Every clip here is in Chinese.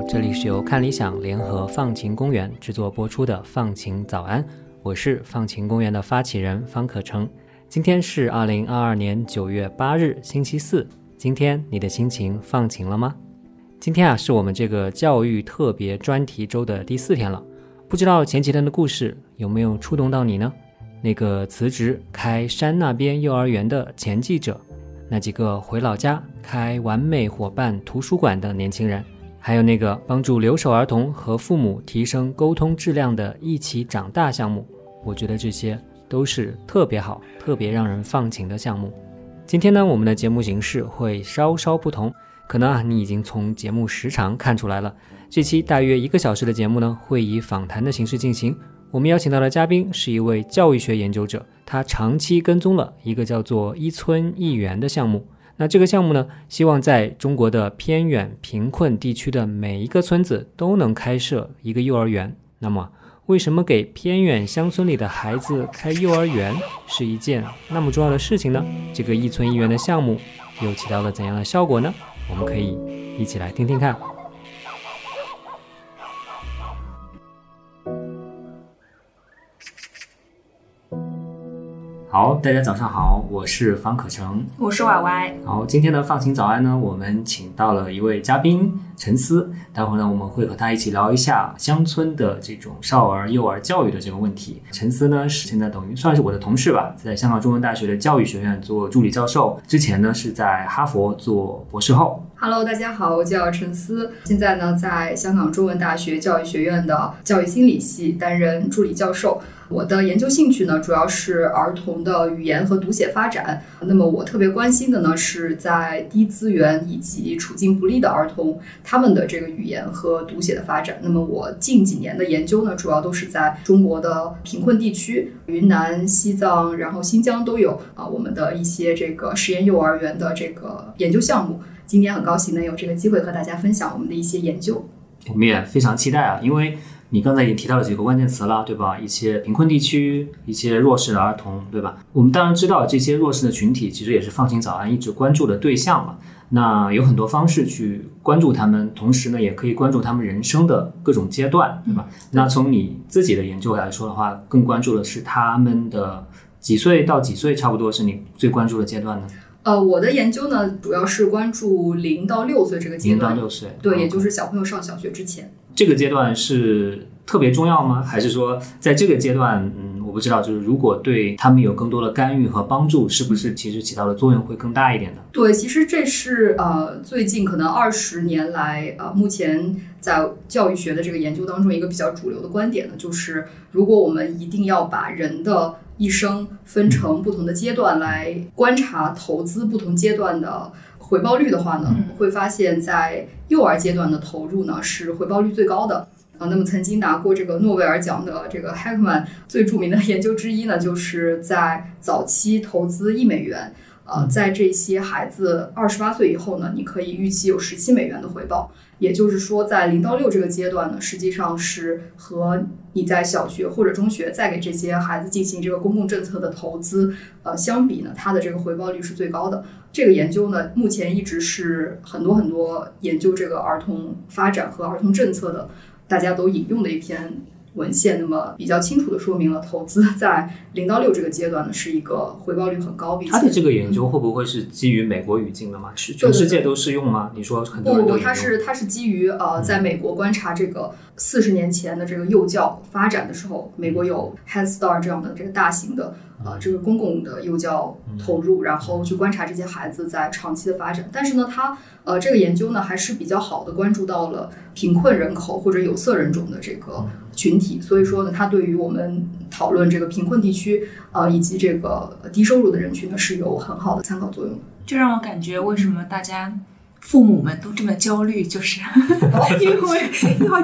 这里是由看理想联合放晴公园制作播出的《放晴早安》，我是放晴公园的发起人方可成。今天是二零二二年九月八日，星期四。今天你的心情放晴了吗？今天啊，是我们这个教育特别专题周的第四天了。不知道前几天的故事有没有触动到你呢？那个辞职开山那边幼儿园的前记者，那几个回老家开完美伙伴图书馆的年轻人，还有那个帮助留守儿童和父母提升沟通质量的一起长大项目，我觉得这些都是特别好、特别让人放晴的项目。今天呢，我们的节目形式会稍稍不同，可能啊，你已经从节目时长看出来了。这期大约一个小时的节目呢，会以访谈的形式进行。我们邀请到的嘉宾是一位教育学研究者，他长期跟踪了一个叫做“一村一园”的项目。那这个项目呢，希望在中国的偏远贫困地区的每一个村子都能开设一个幼儿园。那么，为什么给偏远乡村里的孩子开幼儿园是一件那么重要的事情呢？这个“一村一园”的项目又起到了怎样的效果呢？我们可以一起来听听看。好，大家早上好，我是方可成，我是歪歪。好，今天的放晴早安呢，我们请到了一位嘉宾陈思，待会儿呢，我们会和他一起聊一下乡村的这种少儿幼儿教育的这个问题。陈思呢，是现在等于算是我的同事吧，在香港中文大学的教育学院做助理教授，之前呢是在哈佛做博士后。Hello，大家好，我叫陈思，现在呢在香港中文大学教育学院的教育心理系担任助理教授。我的研究兴趣呢，主要是儿童的语言和读写发展。那么我特别关心的呢，是在低资源以及处境不利的儿童，他们的这个语言和读写的发展。那么我近几年的研究呢，主要都是在中国的贫困地区，云南、西藏，然后新疆都有啊，我们的一些这个实验幼儿园的这个研究项目。今天很高兴能有这个机会和大家分享我们的一些研究。我们也非常期待啊，因为。你刚才已经提到了几个关键词了，对吧？一些贫困地区，一些弱势的儿童，对吧？我们当然知道这些弱势的群体其实也是放晴早安一直关注的对象嘛。那有很多方式去关注他们，同时呢，也可以关注他们人生的各种阶段，对吧？那从你自己的研究来说的话，更关注的是他们的几岁到几岁，差不多是你最关注的阶段呢？呃，我的研究呢，主要是关注零到六岁这个阶段，零到六岁，对，也就是小朋友上小学之前。这个阶段是特别重要吗？还是说在这个阶段，嗯，我不知道，就是如果对他们有更多的干预和帮助，是不是其实起到的作用会更大一点呢？对，其实这是呃最近可能二十年来呃目前在教育学的这个研究当中一个比较主流的观点呢，就是如果我们一定要把人的一生分成不同的阶段来观察投资不同阶段的回报率的话呢，会发现，在幼儿阶段的投入呢是回报率最高的啊。那么曾经拿过这个诺贝尔奖的这个 Heckman 最著名的研究之一呢，就是在早期投资一美元。呃，在这些孩子二十八岁以后呢，你可以预期有十七美元的回报。也就是说，在零到六这个阶段呢，实际上是和你在小学或者中学再给这些孩子进行这个公共政策的投资，呃，相比呢，它的这个回报率是最高的。这个研究呢，目前一直是很多很多研究这个儿童发展和儿童政策的，大家都引用的一篇。文献那么比较清楚的说明了，投资 在零到六这个阶段呢，是一个回报率很高。它的这个研究会不会是基于美国语境的吗？全世界都适用吗？你说很多不不，它是它是基于呃，在美国观察这个四十年前的这个幼教发展的时候，美国有 Head Start 这样的这个大型的。呃，这个公共的幼教投入，然后去观察这些孩子在长期的发展。但是呢，他呃，这个研究呢还是比较好的，关注到了贫困人口或者有色人种的这个群体。所以说呢，它对于我们讨论这个贫困地区呃以及这个低收入的人群呢是有很好的参考作用的。就让我感觉，为什么大家？父母们都这么焦虑，就是 因为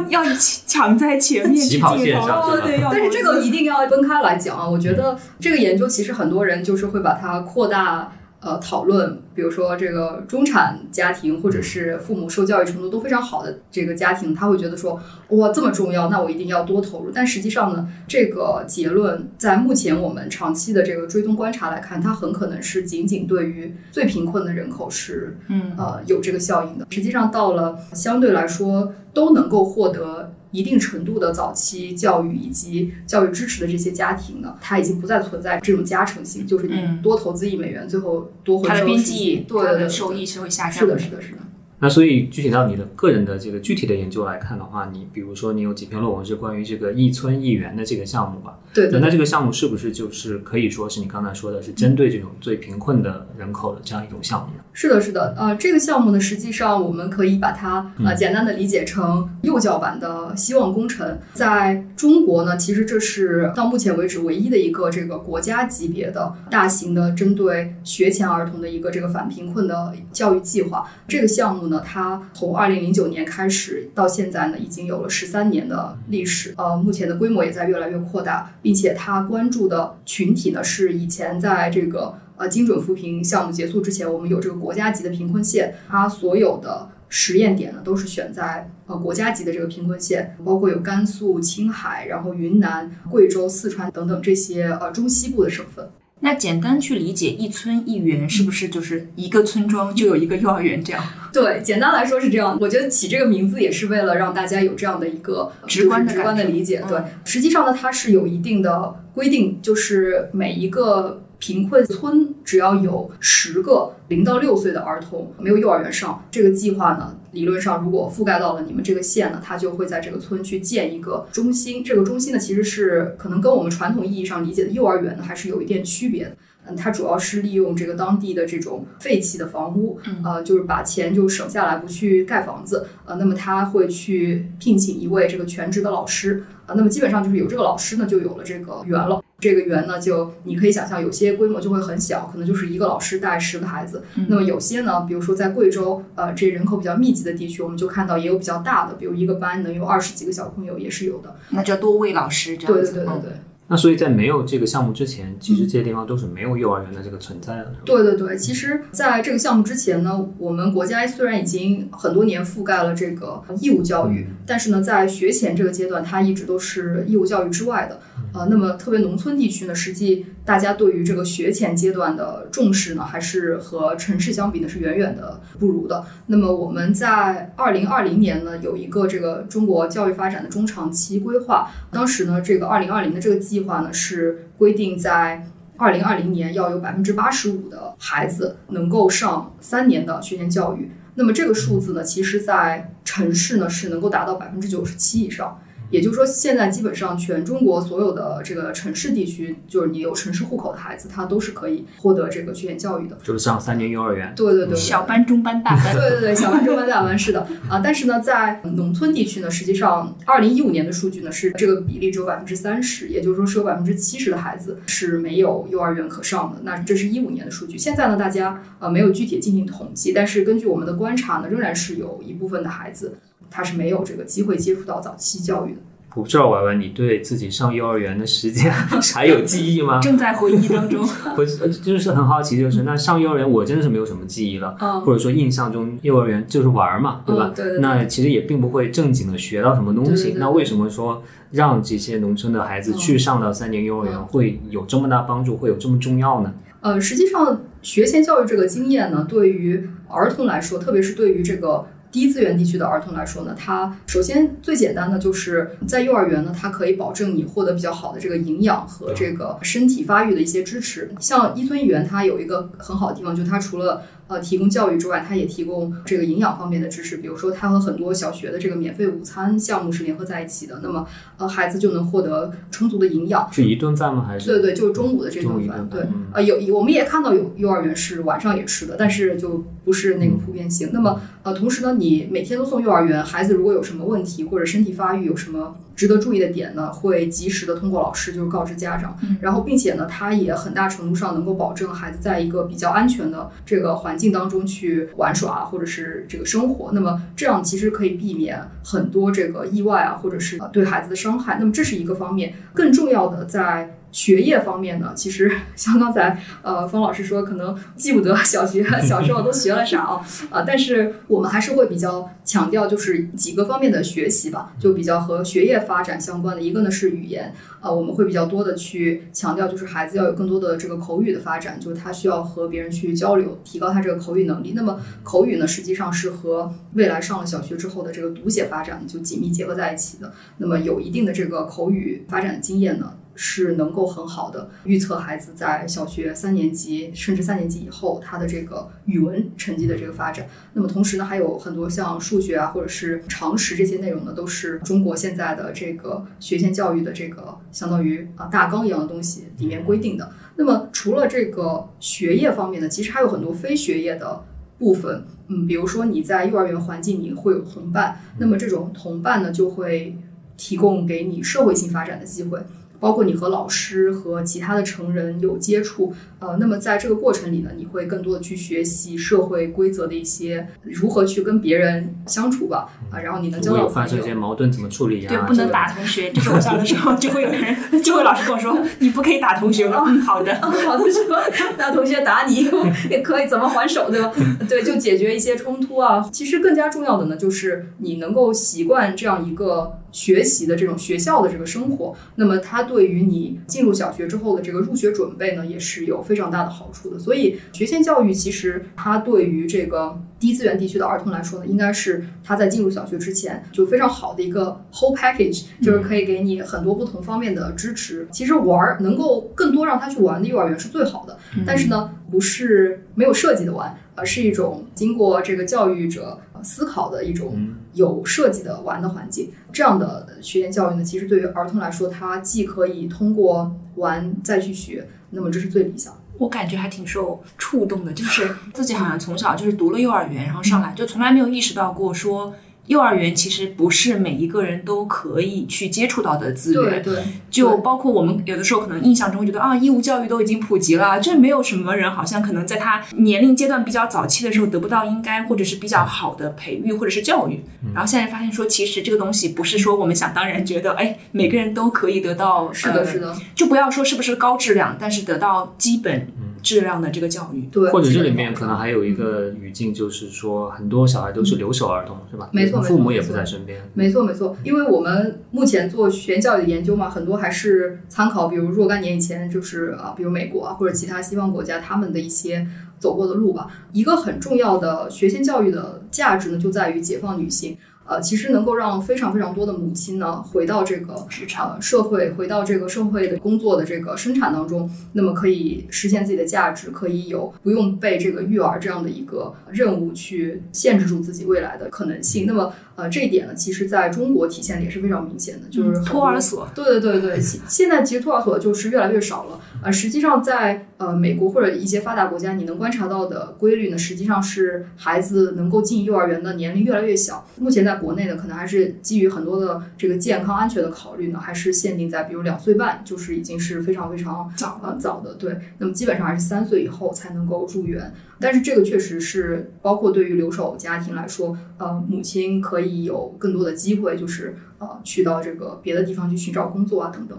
要要抢在前面去进头，对，但是这个一定要分开来讲啊！我觉得这个研究其实很多人就是会把它扩大呃讨论。比如说这个中产家庭，或者是父母受教育程度都非常好的这个家庭，他会觉得说哇这么重要，那我一定要多投入。但实际上呢，这个结论在目前我们长期的这个追踪观察来看，它很可能是仅仅对于最贫困的人口是嗯呃有这个效应的。实际上到了相对来说都能够获得。一定程度的早期教育以及教育支持的这些家庭呢，它已经不再存在这种加成性，就是你嗯多投资一美元，最后多回它的边收十几际，它对的收益是会下降是的，是的，是的。那所以具体到你的个人的这个具体的研究来看的话，你比如说你有几篇论文是关于这个一村一园的这个项目吧？对对那这个项目是不是就是可以说是你刚才说的是针对这种最贫困的人口的这样一种项目呢？是的，是的，呃，这个项目呢，实际上我们可以把它呃嗯简单的理解成幼教版的希望工程。在中国呢，其实这是到目前为止唯一的一个这个国家级别的大型的针对学前儿童的一个这个反贫困的教育计划。这个项目呢，它从二零零九年开始到现在呢，已经有了十三年的历史，呃，目前的规模也在越来越扩大，并且它关注的群体呢是以前在这个呃精准扶贫项目结束之前，我们有这个国家级的贫困县，它所有的实验点呢都是选在呃国家级的这个贫困县，包括有甘肃、青海，然后云南、贵州、四川等等这些呃中西部的省份。那简单去理解一村一园，是不是就是一个村庄就有一个幼儿园这样？对，简单来说是这样。我觉得起这个名字也是为了让大家有这样的一个直观的直观的理解。对嗯，实际上呢，它是有一定的规定，就是每一个贫困村只要有十个零到六岁的儿童没有幼儿园上，这个计划呢，理论上如果覆盖到了你们这个县呢，它就会在这个村去建一个中心。这个中心呢，其实是可能跟我们传统意义上理解的幼儿园呢，还是有一点区别的。嗯，它主要是利用这个当地的这种废弃的房屋，嗯呃，就是把钱就省下来，不去盖房子，呃，那么他会去聘请一位这个全职的老师，啊、那么基本上就是有这个老师呢，就有了这个园了。这个园呢，就你可以想象，有些规模就会很小，可能就是一个老师带十个孩子。嗯那么有些呢，比如说在贵州，呃，这人口比较密集的地区，我们就看到也有比较大的，比如一个班能有二十几个小朋友，也是有的。那叫多位老师这样子。对对对对对。那所以在没有这个项目之前，其实这些地方都是没有幼儿园的这个存在的。对对对，其实在这个项目之前呢，我们国家虽然已经很多年覆盖了这个义务教育，但是呢，在学前这个阶段，它一直都是义务教育之外的。呃，那么特别农村地区呢，实际大家对于这个学前阶段的重视呢，还是和城市相比呢是远远的不如的。那么我们在二零二零年呢，有一个这个中国教育发展的中长期规划，当时呢，这个二零二零的这个计划呢是规定在。二零二零年要有百分之八十五的孩子能够上三年的学前教育，那么这个数字呢，其实在城市呢是能够达到百分之九十七以上。也就是说，现在基本上全中国所有的这个城市地区，就是你有城市户口的孩子，他都是可以获得这个学前教育的。就是上三年幼儿园。对对对对，小班、中班、大班。对对对，小班、中班、大班是的啊，但是呢，在农村地区呢，实际上二零一五年的数据呢是这个比例只有百分之三十，也就是说是有百分之七十的孩子是没有幼儿园可上的。那这是一五年的数据，现在呢，大家呃没有具体进行统计，但是根据我们的观察呢，仍然是有一部分的孩子他是没有这个机会接触到早期教育的。我不知道婉婉，你对自己上幼儿园的时间 还有记忆吗？正在回忆当中。我呃就是很好奇，就是那上幼儿园我真的是没有什么记忆了，嗯或者说印象中幼儿园就是玩儿嘛，对吧？嗯对对对那其实也并不会正经的学到什么东西。对对对那为什么说让这些农村的孩子去上到三年幼儿园嗯会有这么大帮助，会有这么重要呢？呃，实际上学前教育这个经验呢，对于儿童来说，特别是对于这个低资源地区的儿童来说呢，它首先最简单的就是在幼儿园呢，它可以保证你获得比较好的这个营养和这个身体发育的一些支持。像伊村一园，它有一个很好的地方，就是它除了呃提供教育之外，它也提供这个营养方面的知识。比如说，它和很多小学的这个免费午餐项目是联合在一起的，那么呃孩子就能获得充足的营养。是一顿饭吗？还是对对，就是中午的这顿饭。对顿饭嗯，呃，有我们也看到有幼儿园是晚上也吃的，但是就不是那个普遍性。那么呃，同时呢，你每天都送幼儿园，孩子如果有什么问题或者身体发育有什么值得注意的点呢，会及时的通过老师就是告知家长。嗯然后，并且呢，他也很大程度上能够保证孩子在一个比较安全的这个环境当中去玩耍或者是这个生活。那么这样其实可以避免很多这个意外啊，或者是对孩子的伤害。那么这是一个方面，更重要的在学业方面呢，其实 像刚才呃方老师说，可能记不得小学小时候都学了啥啊，啊，但是我们还是会比较强调就是几个方面的学习吧，就比较和学业发展相关的。一个呢是语言，呃，我们会比较多的去强调，就是孩子要有更多的这个口语的发展，就是他需要和别人去交流，提高他这个口语能力。那么口语呢，实际上是和未来上了小学之后的这个读写发展就紧密结合在一起的。那么有一定的这个口语发展的经验呢。是能够很好的预测孩子在小学三年级甚至三年级以后他的这个语文成绩的这个发展。那么同时呢，还有很多像数学啊或者是常识这些内容呢，都是中国现在的这个学前教育的这个相当于啊大纲一样的东西里面规定的。那么除了这个学业方面呢，其实还有很多非学业的部分。嗯，比如说你在幼儿园环境你会有同伴，那么这种同伴呢就会提供给你社会性发展的机会。包括你和老师和其他的成人有接触，呃，那么在这个过程里呢，你会更多的去学习社会规则的一些如何去跟别人相处吧，啊，然后你能交到发生一些矛盾怎么处理啊？对，不能打同学。就是我小的时候就会有人，就会老师跟我说，你不可以打同学吗。嗯，好的，好的，是吧？那同学打你也可以怎么还手，对吧？对，就解决一些冲突啊。其实更加重要的呢，就是你能够习惯这样一个。学习的这种学校的这个生活，那么它对于你进入小学之后的这个入学准备呢，也是有非常大的好处的。所以学前教育其实它对于这个低资源地区的儿童来说呢，应该是他在进入小学之前就非常好的一个 whole package，就是可以给你很多不同方面的支持。其实玩儿能够更多让他去玩的幼儿园是最好的，但是呢，不是没有设计的玩，而是一种经过这个教育者。思考的一种有设计的玩的环境，这样的学前教育呢，其实对于儿童来说，他既可以通过玩再去学，那么这是最理想。我感觉还挺受触动的，就是自己好像从小就是读了幼儿园，然后上来就从来没有意识到过说。幼儿园其实不是每一个人都可以去接触到的资源，对对，就包括我们有的时候可能印象中觉得啊，义务教育都已经普及了，这没有什么人好像可能在他年龄阶段比较早期的时候得不到应该或者是比较好的培育或者是教育，然后现在发现说其实这个东西不是说我们想当然觉得哎每个人都可以得到，是的是的，就不要说是不是高质量，但是得到基本。质量的这个教育，对，或者这里面可能还有一个语境，就是说很多小孩都是留守儿童，是吧？没错，父母也不在身边。没错，没错，因为我们目前做学前教育的研究嘛，很多还是参考，比如若干年以前，就是啊，比如美国啊，或者其他西方国家他们的一些走过的路吧。一个很重要的学前教育的价值呢，就在于解放女性。呃，其实能够让非常非常多的母亲呢，回到这个职场社会，回到这个社会的工作的这个生产当中，那么可以实现自己的价值，可以有不用被这个育儿这样的一个任务去限制住自己未来的可能性。那么。呃，这一点呢，其实在中国体现的也是非常明显的，就是托儿所。对对对对，现在其实托儿所就是越来越少了。呃，实际上在呃美国或者一些发达国家，你能观察到的规律呢，实际上是孩子能够进幼儿园的年龄越来越小。目前在国内呢，可能还是基于很多的这个健康安全的考虑呢，还是限定在比如两岁半，就是已经是非常非常早呃早的。对，那么基本上还是三岁以后才能够入园。但是这个确实是包括对于留守家庭来说，呃，母亲可以有更多的机会，就是呃，去到这个别的地方去寻找工作啊等等。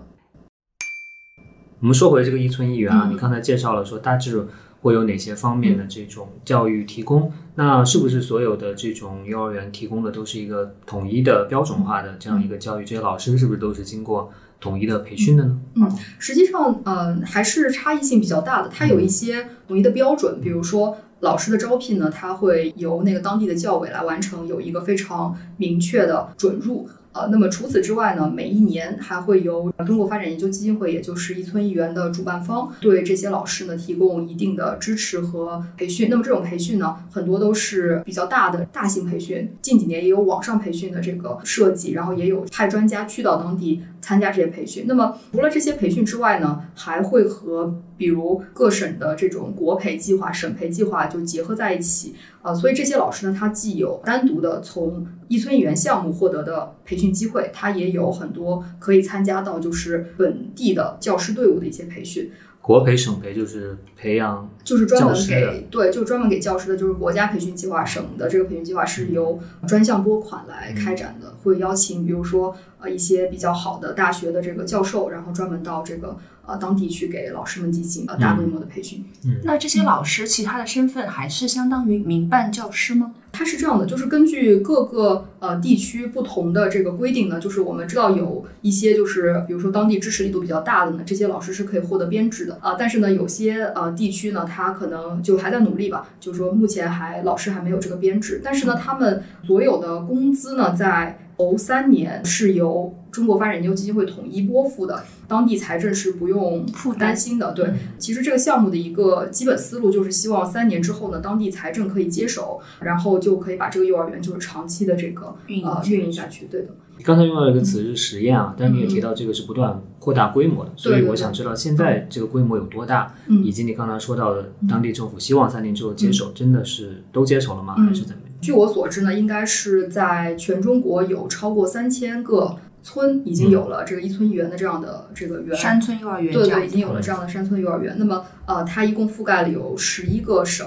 我们说回这个一村一园啊，你刚才介绍了说大致会有哪些方面的这种教育提供，那是不是所有的这种幼儿园提供的都是一个统一的标准化的这样一个教育？这些老师是不是都是经过？统一的培训的呢？嗯，实际上，嗯，还是差异性比较大的。它有一些统一的标准，比如说老师的招聘呢，它会由那个当地的教委来完成，有一个非常明确的准入。呃，那么除此之外呢，每一年还会由中国发展研究基金会，也就是一村一园的主办方，对这些老师呢提供一定的支持和培训。那么这种培训呢，很多都是比较大的大型培训，近几年也有网上培训的这个设计，然后也有派专家去到当地参加这些培训。那么除了这些培训之外呢，还会和比如各省的这种国培计划、省培计划就结合在一起。啊，所以这些老师呢，他既有单独的从一村一园项目获得的培训机会，他也有很多可以参加到就是本地的教师队伍的一些培训。国培、省培就是培养就是专门给对，就专门给教师的，就是国家培训计划，省的这个培训计划是由专项拨款来开展的，会邀请比如说呃一些比较好的大学的这个教授，然后专门到这个呃当地去给老师们进行呃大规模的培训。那这些老师其他的身份还是相当于民办教师吗？它是这样的，就是根据各个呃地区不同的这个规定呢，就是我们知道有一些就是比如说当地支持力度比较大的呢，这些老师是可以获得编制的啊、但是呢，有些呃地区呢，他可能就还在努力吧，就是说目前还老师还没有这个编制，但是呢，他们所有的工资呢，在头三年是由中国发展研究基金会统一拨付的，当地财政是不用负担担心的。对，其实这个项目的一个基本思路就是希望三年之后呢，当地财政可以接手，然后就可以把这个幼儿园就是长期的这个呃运营下运营下去。对的，刚才用到一个词是实验啊，但你也提到这个是不断扩大规模的，所以我想知道现在这个规模有多大，嗯以及你刚才说到的当地政府希望三年之后接手，真的是都接手了吗？嗯还是怎么样？据我所知呢，应该是在全中国有超过三千个村已经有了这个一村一园的这样的这个园。山村幼儿园对对，已经有了这样的山村幼儿园。那么，呃，它一共覆盖了有十一个省，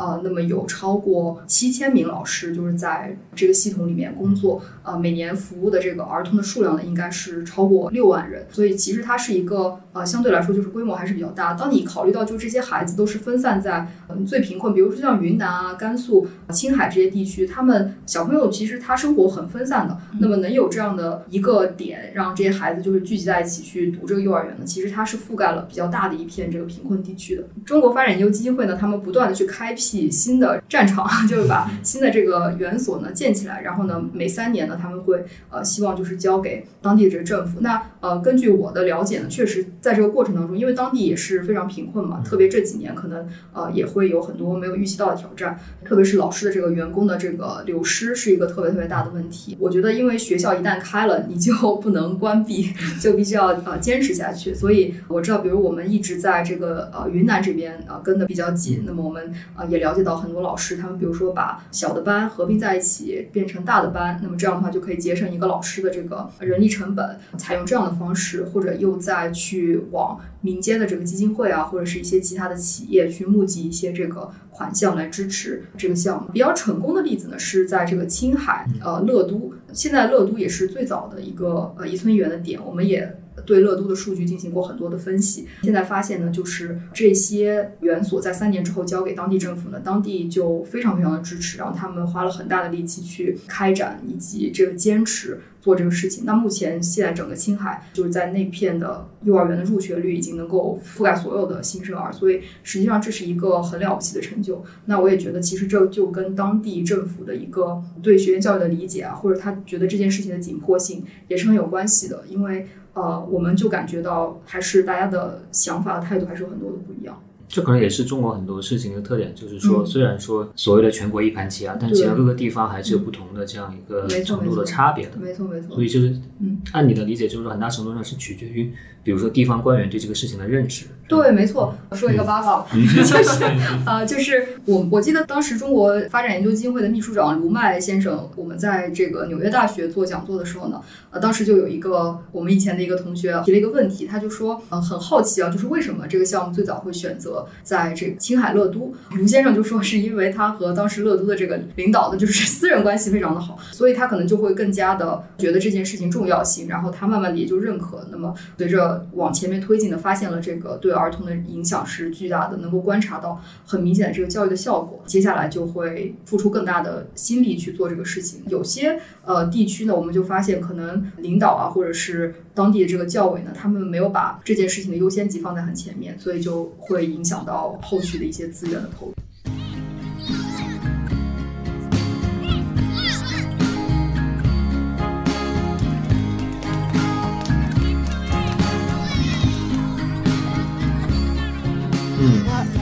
呃，那么有超过七千名老师就是在这个系统里面工作，呃，每年服务的这个儿童的数量呢，应该是超过六万人。所以，其实它是一个呃，相对来说就是规模还是比较大。当你考虑到就这些孩子都是分散在嗯最贫困，比如说像云南啊、甘肃、青海这些地区，他们小朋友其实他生活很分散的。那么能有这样的一个点，让这些孩子就是聚集在一起去读这个幼儿园呢？其实它是覆盖了比较大的一片这个贫困地区的。中国发展研究基金会呢，他们不断的去开辟新的战场，就是把新的这个园所呢建起来，然后呢每三年呢他们会呃希望就是交给当地的这个政府。那呃根据我的了解呢，确实在这个过程当中，因为当地也是非常贫困嘛，特别这几年可能呃也会有很多没有预期到的挑战，特别是老师的这个员工的这个流失是一个特别特别大的问题。我觉得，因为学校一旦开了，你就不能关闭，就必须要呃坚持下去。所以我知道，比如我们一直在这个呃云南这边呃跟的比较紧，那么我们呃也了解到很多老师，他们比如说把小的班合并在一起变成大的班，那么这样的话就可以节省一个老师的这个人力成本。采用这样的方式，或者又再去往民间的这个基金会啊，或者是一些其他的企业去募集一些这个款项来支持这个项目。比较成功的例子呢，是在这个青海呃乐都，现在乐都也是最早的一个呃一村一园的点，我们也。对乐都的数据进行过很多的分析，现在发现呢，就是这些园所在三年之后交给当地政府呢，当地就非常非常的支持，然后他们花了很大的力气去开展以及这个坚持做这个事情。那目前现在整个青海就是在那片的幼儿园的入学率已经能够覆盖所有的新生儿，所以实际上这是一个很了不起的成就。那我也觉得，其实这就跟当地政府的一个对学前教育的理解啊，或者他觉得这件事情的紧迫性也是很有关系的，因为。呃，我们就感觉到还是大家的想法态度还是有很多的不一样。这可能也是中国很多事情的特点，就是说，嗯虽然说所谓的全国一盘棋啊，但其实各个地方还是有不同的这样一个程度的差别的。没错，没错所。以就是，嗯，按你的理解，就是说很大程度上是取决于，比如说地方官员对这个事情的认知。对，没错。我说一个八卦，就是呃，就是我我记得当时中国发展研究基金会的秘书长卢麦先生，我们在这个纽约大学做讲座的时候呢，呃，当时就有一个我们以前的一个同学提了一个问题，他就说，呃，很好奇啊，就是为什么这个项目最早会选择在这个青海乐都？卢先生就说是因为他和当时乐都的这个领导的就是私人关系非常的好，所以他可能就会更加的觉得这件事情重要性，然后他慢慢的也就认可。那么随着往前面推进的，发现了这个对儿童的影响是巨大的，能够观察到很明显的这个教育的效果，接下来就会付出更大的心力去做这个事情。有些呃地区呢，我们就发现可能领导啊，或者是当地的这个教委呢，他们没有把这件事情的优先级放在很前面，所以就会影响到后续的一些资源的投入。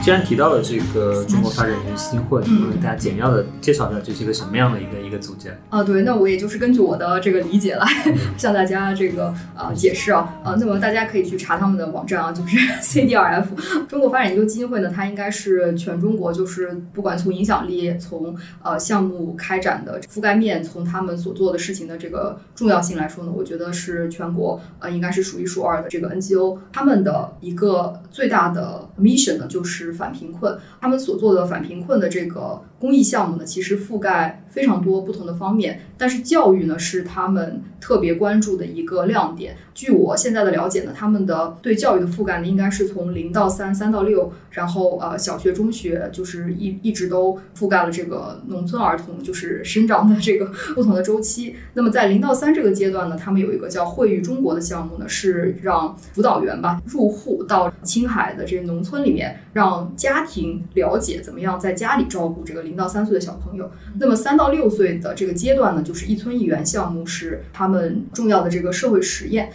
既然提到了这个中国发展研究基金会，嗯。我给大家简要的介绍一下这是一个什么样的一个一个组织。啊，对，那我也就是根据我的这个理解来 向大家这个呃解释啊，啊，那么大家可以去查他们的网站啊，就是 CDRF 中国发展研究基金会呢，它应该是全中国就是不管从影响力、从呃项目开展的覆盖面、从他们所做的事情的这个重要性来说呢，我觉得是全国呃应该是数一数二的这个 NGO，他们的一个最大的 mission 呢就是反贫困，他们所做的反贫困的这个公益项目呢，其实覆盖非常多不同的方面，但是教育呢是他们特别关注的一个亮点。据我现在的了解呢，他们的对教育的覆盖呢，应该是从零到三、三到六，然后呃小学、中学，就是一一直都覆盖了这个农村儿童就是生长的这个 不同的周期。那么在零到三这个阶段呢，他们有一个叫“惠育中国”的项目呢，是让辅导员吧入户到青海的这个农村里面，让家庭了解怎么样在家里照顾这个零到三岁的小朋友。那么三到六岁的这个阶段呢，就是一村一园项目是他们重要的这个社会实验。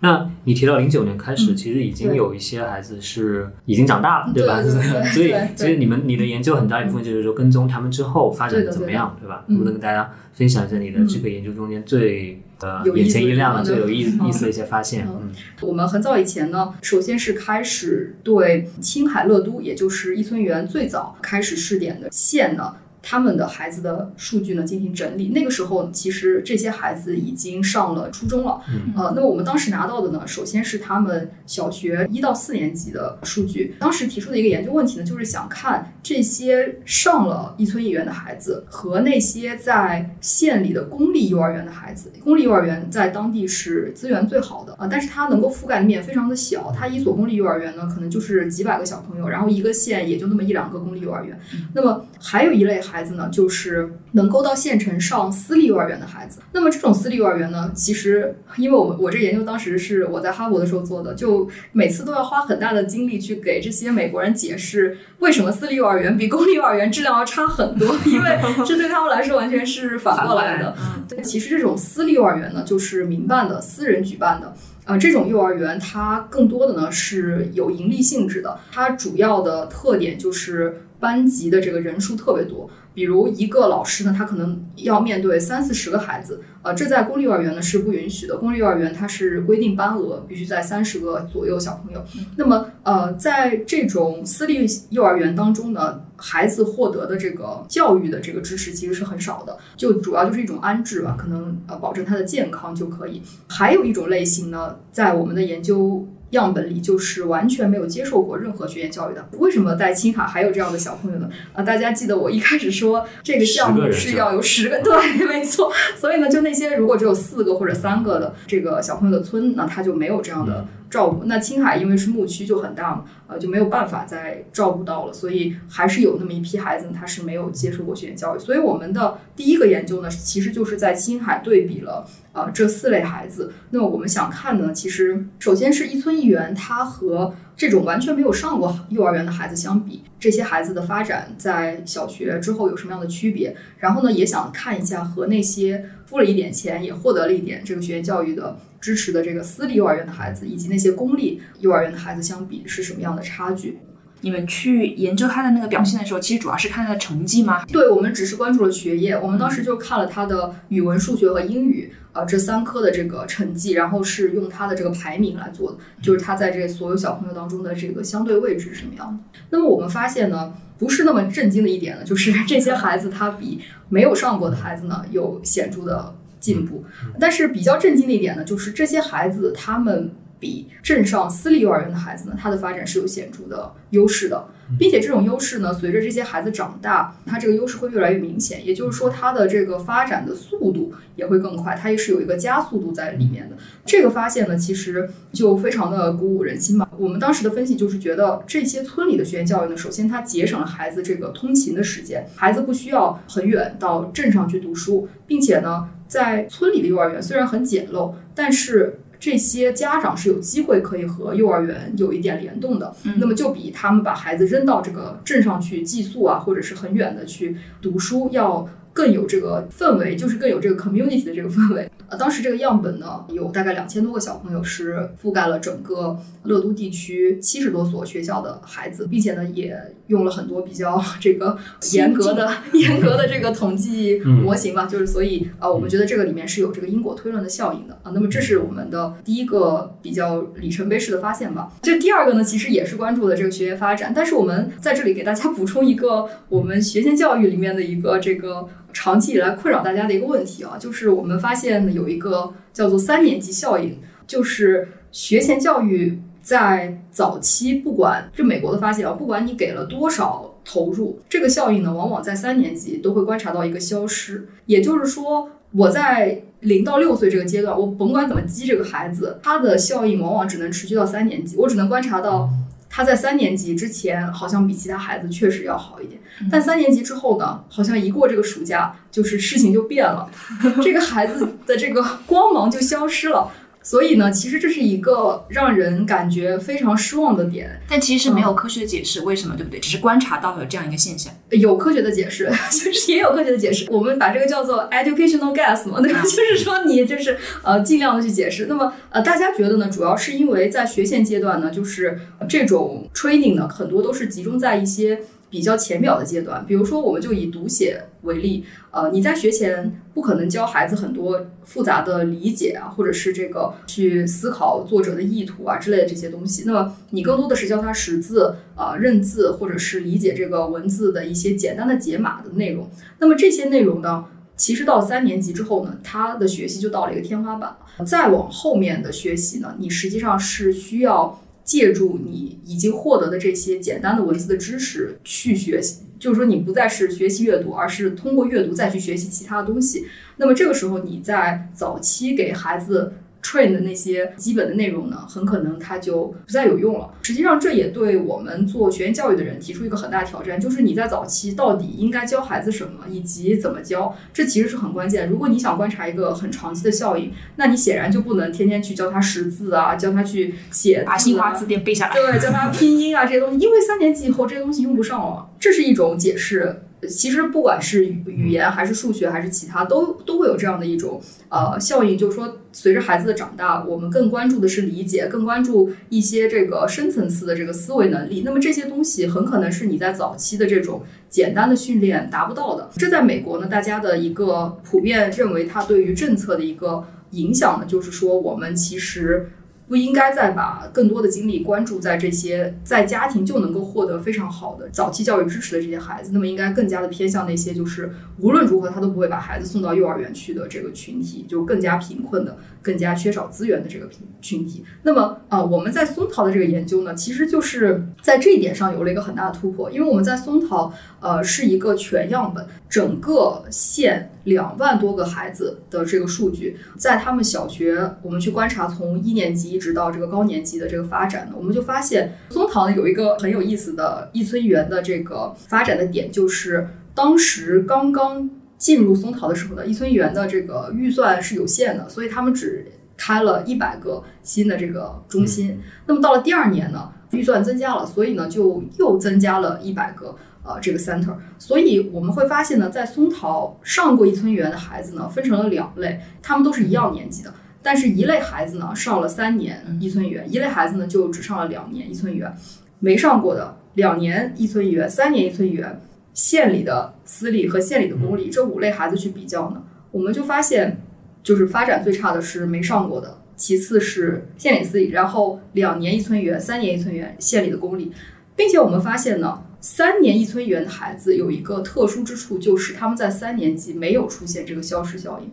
那你提到零九年开始，嗯其实已经有一些孩子是已经长大了，对吧？所以其实你们你的研究很大一部分就是说跟踪他们之后发展的怎么样，对吧？嗯能不能跟大家分享一下你的这个研究中间最呃眼前一亮的、最有意嗯意思的一些发现？嗯嗯我们很早以前呢，首先是开始对青海乐都，也就是伊村园最早开始试点的县呢。他们的孩子的数据呢进行整理，那个时候其实这些孩子已经上了初中了，嗯呃，那么我们当时拿到的呢，首先是他们小学一到四年级的数据。当时提出的一个研究问题呢，就是想看这些上了一村一园的孩子和那些在县里的公立幼儿园的孩子。公立幼儿园在当地是资源最好的啊、但是它能够覆盖的面非常的小。它一所公立幼儿园呢，可能就是几百个小朋友，然后一个县也就那么一两个公立幼儿园。那么还有一类孩子呢，就是能够到县城上私立幼儿园的孩子。那么这种私立幼儿园呢，其实因为我我这研究当时是我在哈佛的时候做的，就每次都要花很大的精力去给这些美国人解释为什么私立幼儿园比公立幼儿园质量要差很多，因为这对他们来说完全是反过来的。嗯对，其实这种私立幼儿园呢，就是民办的、私人举办的。呃，这种幼儿园它更多的呢是有盈利性质的，它主要的特点就是班级的这个人数特别多。比如一个老师呢，他可能要面对三四十个孩子，呃，这在公立幼儿园呢是不允许的。公立幼儿园它是规定班额必须在三十个左右小朋友。那么，呃，在这种私立幼儿园当中呢，孩子获得的这个教育的这个知识其实是很少的，就主要就是一种安置吧，可能呃保证他的健康就可以。还有一种类型呢，在我们的研究。样本里就是完全没有接受过任何学前教育的。为什么在青海还有这样的小朋友呢？啊，大家记得我一开始说这个项目是要有十个，对，没错。所以呢，就那些如果只有四个或者三个的这个小朋友的村，那他就没有这样的照顾。那青海因为是牧区就很大嘛，呃，就没有办法再照顾到了，所以还是有那么一批孩子他是没有接受过学前教育。所以我们的第一个研究呢，其实就是在青海对比了。呃，这四类孩子，那么我们想看呢，其实首先是一村一园，它和这种完全没有上过幼儿园的孩子相比，这些孩子的发展在小学之后有什么样的区别？然后呢，也想看一下和那些付了一点钱，也获得了一点这个学前教育的支持的这个私立幼儿园的孩子，以及那些公立幼儿园的孩子相比是什么样的差距？你们去研究他的那个表现的时候，其实主要是看他的成绩吗？对，我们只是关注了学业，我们当时就看了他的语文、数学和英语，呃，这三科的这个成绩，然后是用他的这个排名来做的，就是他在这所有小朋友当中的这个相对位置是什么样的。那么我们发现呢，不是那么震惊的一点呢，就是这些孩子他比没有上过的孩子呢有显著的进步，但是比较震惊的一点呢，就是这些孩子他们。比镇上私立幼儿园的孩子呢，他的发展是有显著的优势的，并且这种优势呢，随着这些孩子长大，他这个优势会越来越明显。也就是说，他的这个发展的速度也会更快，它也是有一个加速度在里面的。这个发现呢，其实就非常的鼓舞人心吧。我们当时的分析就是觉得，这些村里的学前教育呢，首先它节省了孩子这个通勤的时间，孩子不需要很远到镇上去读书，并且呢，在村里的幼儿园虽然很简陋，但是这些家长是有机会可以和幼儿园有一点联动的，那么就比他们把孩子扔到这个镇上去寄宿啊，或者是很远的去读书要更有这个氛围，就是更有这个 community 的这个氛围。呃，当时这个样本呢，有大概两千多个小朋友，是覆盖了整个乐都地区七十多所学校的孩子，并且呢，也用了很多比较这个严格的、严格的这个统计模型吧。就是所以，呃，我们觉得这个里面是有这个因果推论的效应的啊。那么这是我们的第一个比较里程碑式的发现吧。这第二个呢，其实也是关注的这个学业发展，但是我们在这里给大家补充一个我们学前教育里面的一个这个。长期以来困扰大家的一个问题啊，就是我们发现有一个叫做三年级效应，就是学前教育在早期，不管这美国的发现啊，不管你给了多少投入，这个效应呢，往往在三年级都会观察到一个消失。也就是说，我在零到六岁这个阶段，我甭管怎么激这个孩子，他的效应往往只能持续到三年级，我只能观察到。他在三年级之前好像比其他孩子确实要好一点，但三年级之后呢，好像一过这个暑假，就是事情就变了，这个孩子的这个光芒就消失了。所以呢，其实这是一个让人感觉非常失望的点，但其实没有科学的解释为什么，对不对？只是观察到了这样一个现象。有科学的解释，就是也有科学的解释。我们把这个叫做 educational guess 嘛，对吧？就是说你就是呃尽量的去解释。那么呃大家觉得呢？主要是因为在学前阶段呢，就是这种 training 呢，很多都是集中在一些。比较浅表的阶段，比如说，我们就以读写为例，呃，你在学前不可能教孩子很多复杂的理解啊，或者是这个去思考作者的意图啊之类的这些东西。那么，你更多的是教他识字啊、认字，或者是理解这个文字的一些简单的解码的内容。那么这些内容呢，其实到三年级之后呢，他的学习就到了一个天花板。再往后面的学习呢，你实际上是需要。借助你已经获得的这些简单的文字的知识去学习，就是说你不再是学习阅读，而是通过阅读再去学习其他的东西。那么这个时候你在早期给孩子。Train 的那些基本的内容呢，很可能它就不再有用了。实际上，这也对我们做学前教育的人提出一个很大挑战，就是你在早期到底应该教孩子什么，以及怎么教，这其实是很关键。如果你想观察一个很长期的效应，那你显然就不能天天去教他识字啊，教他去写，把新华字典背下来，对，教他拼音啊这些东西，因为三年级以后这些东西用不上了，这是一种解释。其实不管是语言还是数学还是其他，都都会有这样的一种呃效应，就是说随着孩子的长大，我们更关注的是理解，更关注一些这个深层次的这个思维能力。那么这些东西很可能是你在早期的这种简单的训练达不到的。这在美国呢，大家的一个普遍认为它对于政策的一个影响呢，就是说我们其实。不应该再把更多的精力关注在这些在家庭就能够获得非常好的早期教育支持的这些孩子，那么应该更加的偏向那些就是无论如何他都不会把孩子送到幼儿园去的这个群体，就更加贫困的、更加缺少资源的这个群群体。那么啊，我们在松桃的这个研究呢，其实就是在这一点上有了一个很大的突破，因为我们在松桃呃是一个全样本，整个县。两万多个孩子的这个数据，在他们小学，我们去观察从一年级一直到这个高年级的这个发展呢，我们就发现松桃有一个很有意思的一村园的这个发展的点，就是当时刚刚进入松桃的时候呢，一村园的这个预算是有限的，所以他们只开了一百个新的这个中心。那么到了第二年呢，预算增加了，所以呢就又增加了一百个。呃，这个 center，所以我们会发现呢，在松桃上过一村园的孩子呢，分成了两类，他们都是一样年级的，但是一类孩子呢上了三年一村园，一类孩子呢就只上了两年一村园，没上过的两年一村园、三年一村园，县里的私立和县里的公立这五类孩子去比较呢，我们就发现，就是发展最差的是没上过的，其次是县里私立，然后两年一村园、三年一村园，县里的公立，并且我们发现呢。三年一村园的孩子有一个特殊之处，就是他们在三年级没有出现这个消失效应，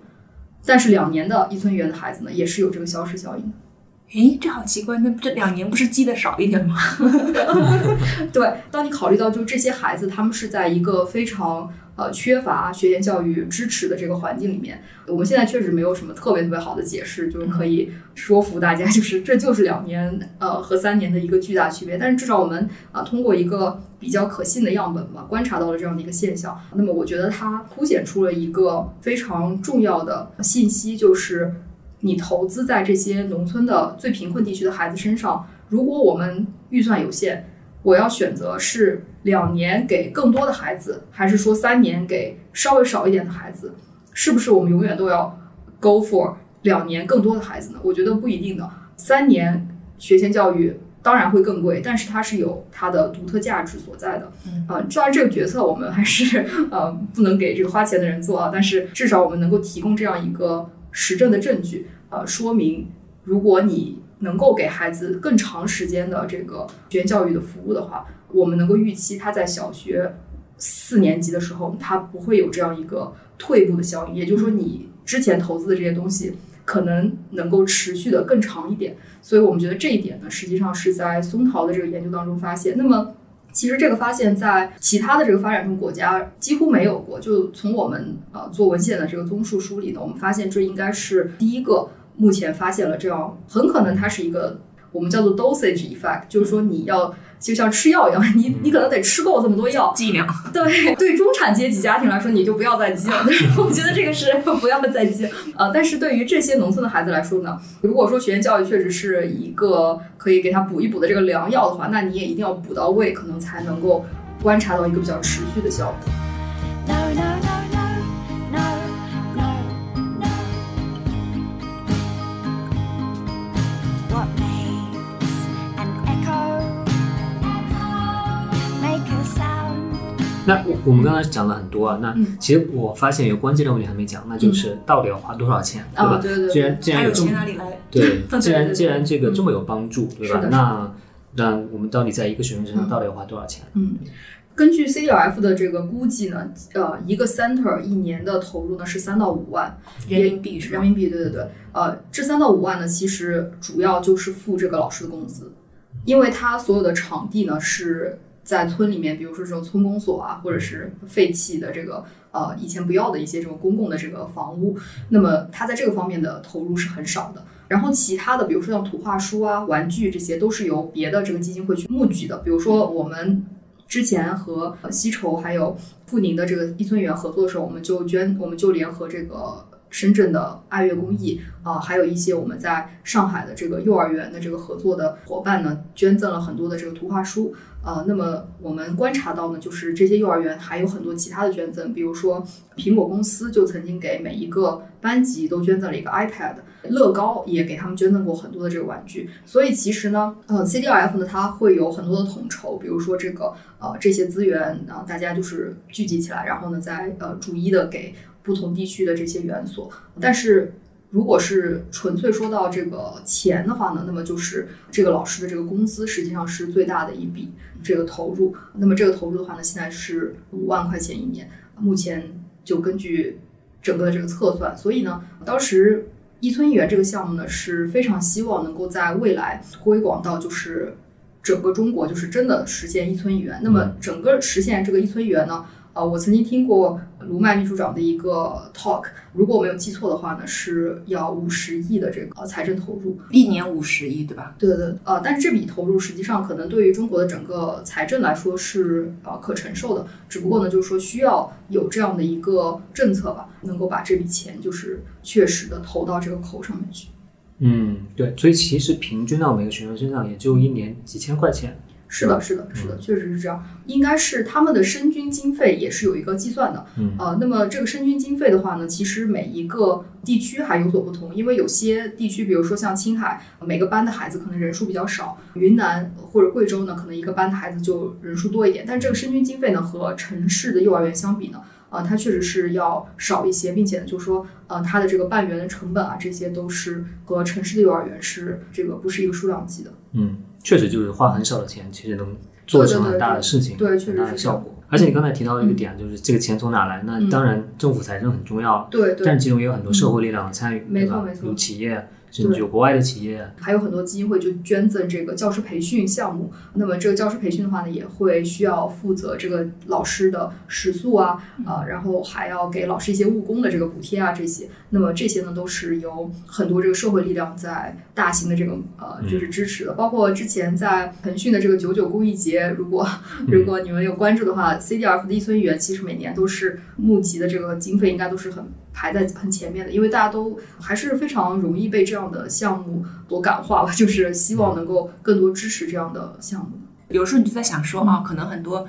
但是两年的一村园的孩子呢，也是有这个消失效应的。诶，这好奇怪，那这两年不是积的少一点吗？对，当你考虑到就这些孩子，他们是在一个非常。呃，缺乏学前教育支持的这个环境里面，我们现在确实没有什么特别特别好的解释，就是可以说服大家，就是这就是两年呃和三年的一个巨大区别。但是至少我们啊通过一个比较可信的样本吧，观察到了这样的一个现象。那么我觉得它凸显出了一个非常重要的信息，就是你投资在这些农村的最贫困地区的孩子身上，如果我们预算有限。我要选择是两年给更多的孩子，还是说三年给稍微少一点的孩子，是不是我们永远都要 go for 两年更多的孩子呢？我觉得不一定的，三年学前教育。当然会更贵，但是它是有它的独特价值所在的。嗯，呃，虽然这个决策我们还是呃不能给这个花钱的人做啊，但是至少我们能够提供这样一个实证的证据，呃，说明如果你能够给孩子更长时间的这个学前教育的服务的话，我们能够预期他在小学四年级的时候，他不会有这样一个退步的效应。也就是说，你之前投资的这些东西。可能能够持续的更长一点，所以我们觉得这一点呢，实际上是在松桃的这个研究当中发现。那么，其实这个发现，在其他的这个发展中国家几乎没有过。就从我们呃做文献的这个综述梳理呢，我们发现这应该是第一个目前发现了这样，很可能它是一个我们叫做 dosage effect，就是说你要。就像吃药一样，你你可能得吃够这么多药剂量。对对，中产阶级家庭来说，你就不要再积了。我觉得这个是不要再积。呃，但是对于这些农村的孩子来说呢，如果说学前教育确实是一个可以给他补一补的这个良药的话，那你也一定要补到位，可能才能够观察到一个比较持续的效果。那我我们刚才讲了很多啊，那其实我发现有关键的问题还没讲，那就是到底要花多少钱，对吧？对对。既然既然有钱哪里来？对，既然既然这个这么有帮助，对吧？那那我们到底在一个学生身上到底要花多少钱？嗯，根据 CDF 的这个估计呢，呃，一个 center 一年的投入呢是三到五万人民币，人民币，对对对。呃，这三到五万呢，其实主要就是付这个老师的工资，因为他所有的场地呢是。在村里面，比如说这种村公所啊，或者是废弃的这个呃以前不要的一些这种公共的这个房屋，那么它在这个方面的投入是很少的。然后其他的，比如说像图画书啊、玩具这些，都是由别的这个基金会去募集的。比如说我们之前和西畴还有富宁的这个一村园合作的时候，我们就捐，我们就联合这个。深圳的爱乐公益啊，还有一些我们在上海的这个幼儿园的这个合作的伙伴呢，捐赠了很多的这个图画书啊。那么我们观察到呢，就是这些幼儿园还有很多其他的捐赠，比如说苹果公司就曾经给每一个班级都捐赠了一个 iPad，乐高也给他们捐赠过很多的这个玩具。所以其实呢，呃，CDF 呢，它会有很多的统筹，比如说这个呃这些资源啊，大家就是聚集起来，然后呢，再呃逐一的给。不同地区的这些园所，但是如果是纯粹说到这个钱的话呢，那么就是这个老师的这个工资实际上是最大的一笔这个投入。那么这个投入的话呢，现在是五万块钱一年。目前就根据整个的这个测算，所以呢，当时一村一园这个项目呢是非常希望能够在未来推广到就是整个中国，就是真的实现一村一园。那么整个实现这个一村一园呢？呃，我曾经听过卢麦秘书长的一个 talk，如果我没有记错的话呢，是要五十亿的这个财政投入，一年五十亿，对吧？对对对，呃，但是这笔投入实际上可能对于中国的整个财政来说是呃可承受的，只不过呢，就是说需要有这样的一个政策吧，能够把这笔钱就是确实的投到这个口上面去。嗯，对，所以其实平均到每个学生身上也就一年几千块钱。是的，是的，是的，确实是这样。应该是他们的生均经费也是有一个计算的。嗯，呃，那么这个生均经费的话呢，其实每一个地区还有所不同，因为有些地区，比如说像青海，每个班的孩子可能人数比较少；云南或者贵州呢，可能一个班的孩子就人数多一点。但这个生均经费呢，和城市的幼儿园相比呢，呃，它确实是要少一些，并且呢，就是说，呃，它的这个办园的成本啊，这些都是和城市的幼儿园是这个不是一个数量级的。嗯。确实就是花很少的钱，其实能做成很大的事情，对，很大的效果。而且你刚才提到的一个点，就是这个钱从哪来？那当然政府财政很重要，对，但其中也有很多社会力量的参与，没错没错，有企业。甚至有国外的企业，还有很多基金会就捐赠这个教师培训项目。那么这个教师培训的话呢，也会需要负责这个老师的食宿啊，啊，然后还要给老师一些务工的这个补贴啊，这些。那么这些呢，都是由很多这个社会力量在大型的这个呃，就是支持的。包括之前在腾讯的这个九九公益节，如果 如果你们有关注的话，CDF 的一村园其实每年都是募集的这个经费，应该都是很。排在很前面的，因为大家都还是非常容易被这样的项目所感化吧，就是希望能够更多支持这样的项目。有时候你就在想说啊，可能很多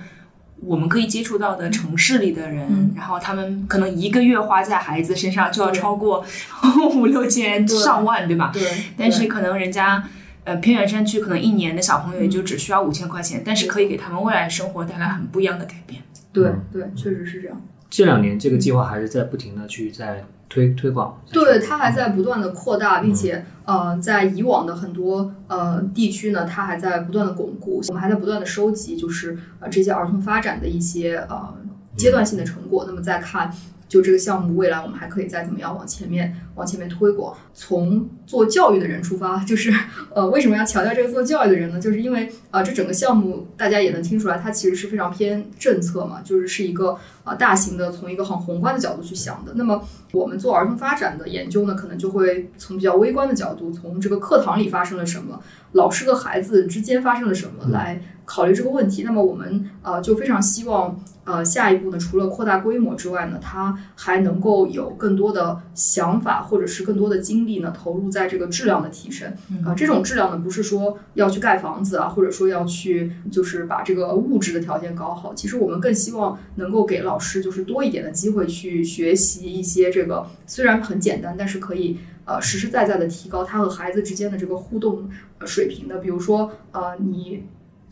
我们可以接触到的城市里的人，嗯然后他们可能一个月花在孩子身上就要超过 五六千、上万，对吧？对，但是可能人家。呃，偏远山区可能一年的小朋友也就只需要五千块钱，但是可以给他们未来生活带来很不一样的改变。对嗯对，确实是这样。这两年这个计划还是在不停的去在推推广。对，它还在不断的扩大，并且嗯呃，在以往的很多呃地区呢，它还在不断的巩固。我们还在不断的收集，就是呃这些儿童发展的一些呃阶段性的成果。那么再看。就这个项目，未来我们还可以再怎么样往前面往前面推广？从做教育的人出发，就是呃，为什么要强调这个做教育的人呢？就是因为啊、呃，这整个项目大家也能听出来，它其实是非常偏政策嘛，就是是一个啊、呃、大型的，从一个很宏观的角度去想的。那么我们做儿童发展的研究呢，可能就会从比较微观的角度，从这个课堂里发生了什么，老师和孩子之间发生了什么来考虑这个问题。那么我们呃就非常希望。呃，下一步呢，除了扩大规模之外呢，它还能够有更多的想法，或者是更多的精力呢，投入在这个质量的提升。啊、呃，这种质量呢，不是说要去盖房子啊，或者说要去就是把这个物质的条件搞好。其实我们更希望能够给老师就是多一点的机会去学习一些这个虽然很简单，但是可以呃实实在在的提高他和孩子之间的这个互动水平的。比如说呃，你。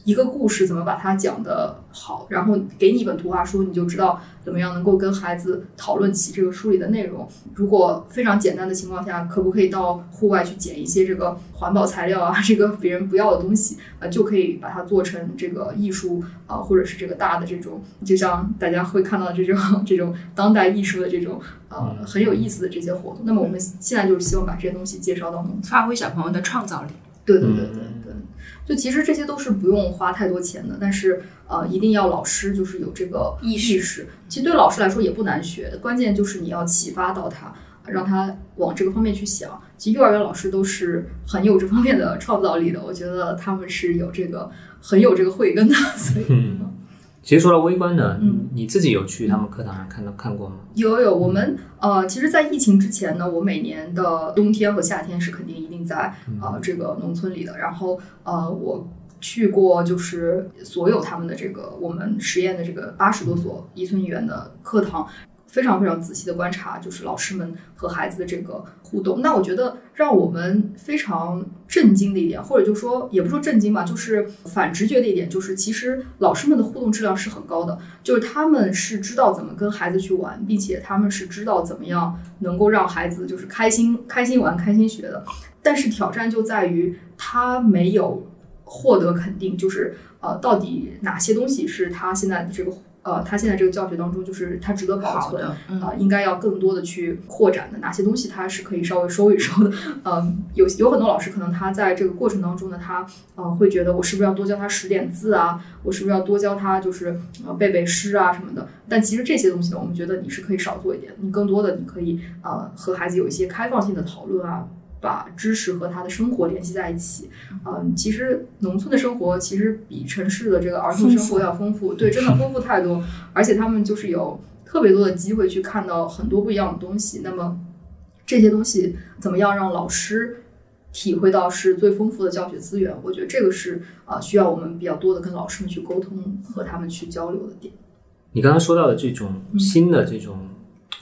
一个故事怎么把它讲得好，然后给你一本图画书，你就知道怎么样能够跟孩子讨论起这个书里的内容。如果非常简单的情况下，可不可以到户外去捡一些这个环保材料啊，这个别人不要的东西，呃，就可以把它做成这个艺术啊、呃，或者是这个大的这种，就像大家会看到的这种这种当代艺术的这种呃 很有意思的这些活动。那么我们现在就是希望把这些东西介绍到农村，发挥小朋友的创造力。对对对对对。就其实这些都是不用花太多钱的，但是呃，一定要老师就是有这个意识。其实对老师来说也不难学，关键就是你要启发到他，让他往这个方面去想。其实幼儿园老师都是很有这方面的创造力的，我觉得他们是有这个很有这个慧根的。所以，嗯，其实说到微观的，嗯，你自己有去他们课堂上看到看过吗？有有，我们呃，其实，在疫情之前呢，我每年的冬天和夏天是肯定一定在呃这个农村里的。然后呃，我去过就是所有他们的这个我们实验的这个八十多所伊村医院的课堂。非常非常仔细的观察，就是老师们和孩子的这个互动。那我觉得让我们非常震惊的一点，或者就说也不说震惊吧，就是反直觉的一点，就是其实老师们的互动质量是很高的，就是他们是知道怎么跟孩子去玩，并且他们是知道怎么样能够让孩子就是开心开心玩、开心学的。但是挑战就在于他没有获得肯定，就是呃，到底哪些东西是他现在的这个。呃，他现在这个教学当中，就是他值得保存的，呃，应该要更多的去扩展的。哪些东西他是可以稍微收一收的？呃，有有很多老师可能他在这个过程当中呢，他呃会觉得我是不是要多教他识点字啊？我是不是要多教他就是呃背背诗啊什么的？但其实这些东西呢，我们觉得你是可以少做一点，你更多的你可以呃和孩子有一些开放性的讨论啊。把知识和他的生活联系在一起，嗯，其实农村的生活其实比城市的这个儿童生活要丰富，对，真的丰富太多，而且他们就是有特别多的机会去看到很多不一样的东西。那么这些东西怎么样让老师体会到是最丰富的教学资源？我觉得这个是啊、呃，需要我们比较多的跟老师们去沟通和他们去交流的点。你刚刚说到的这种新的这种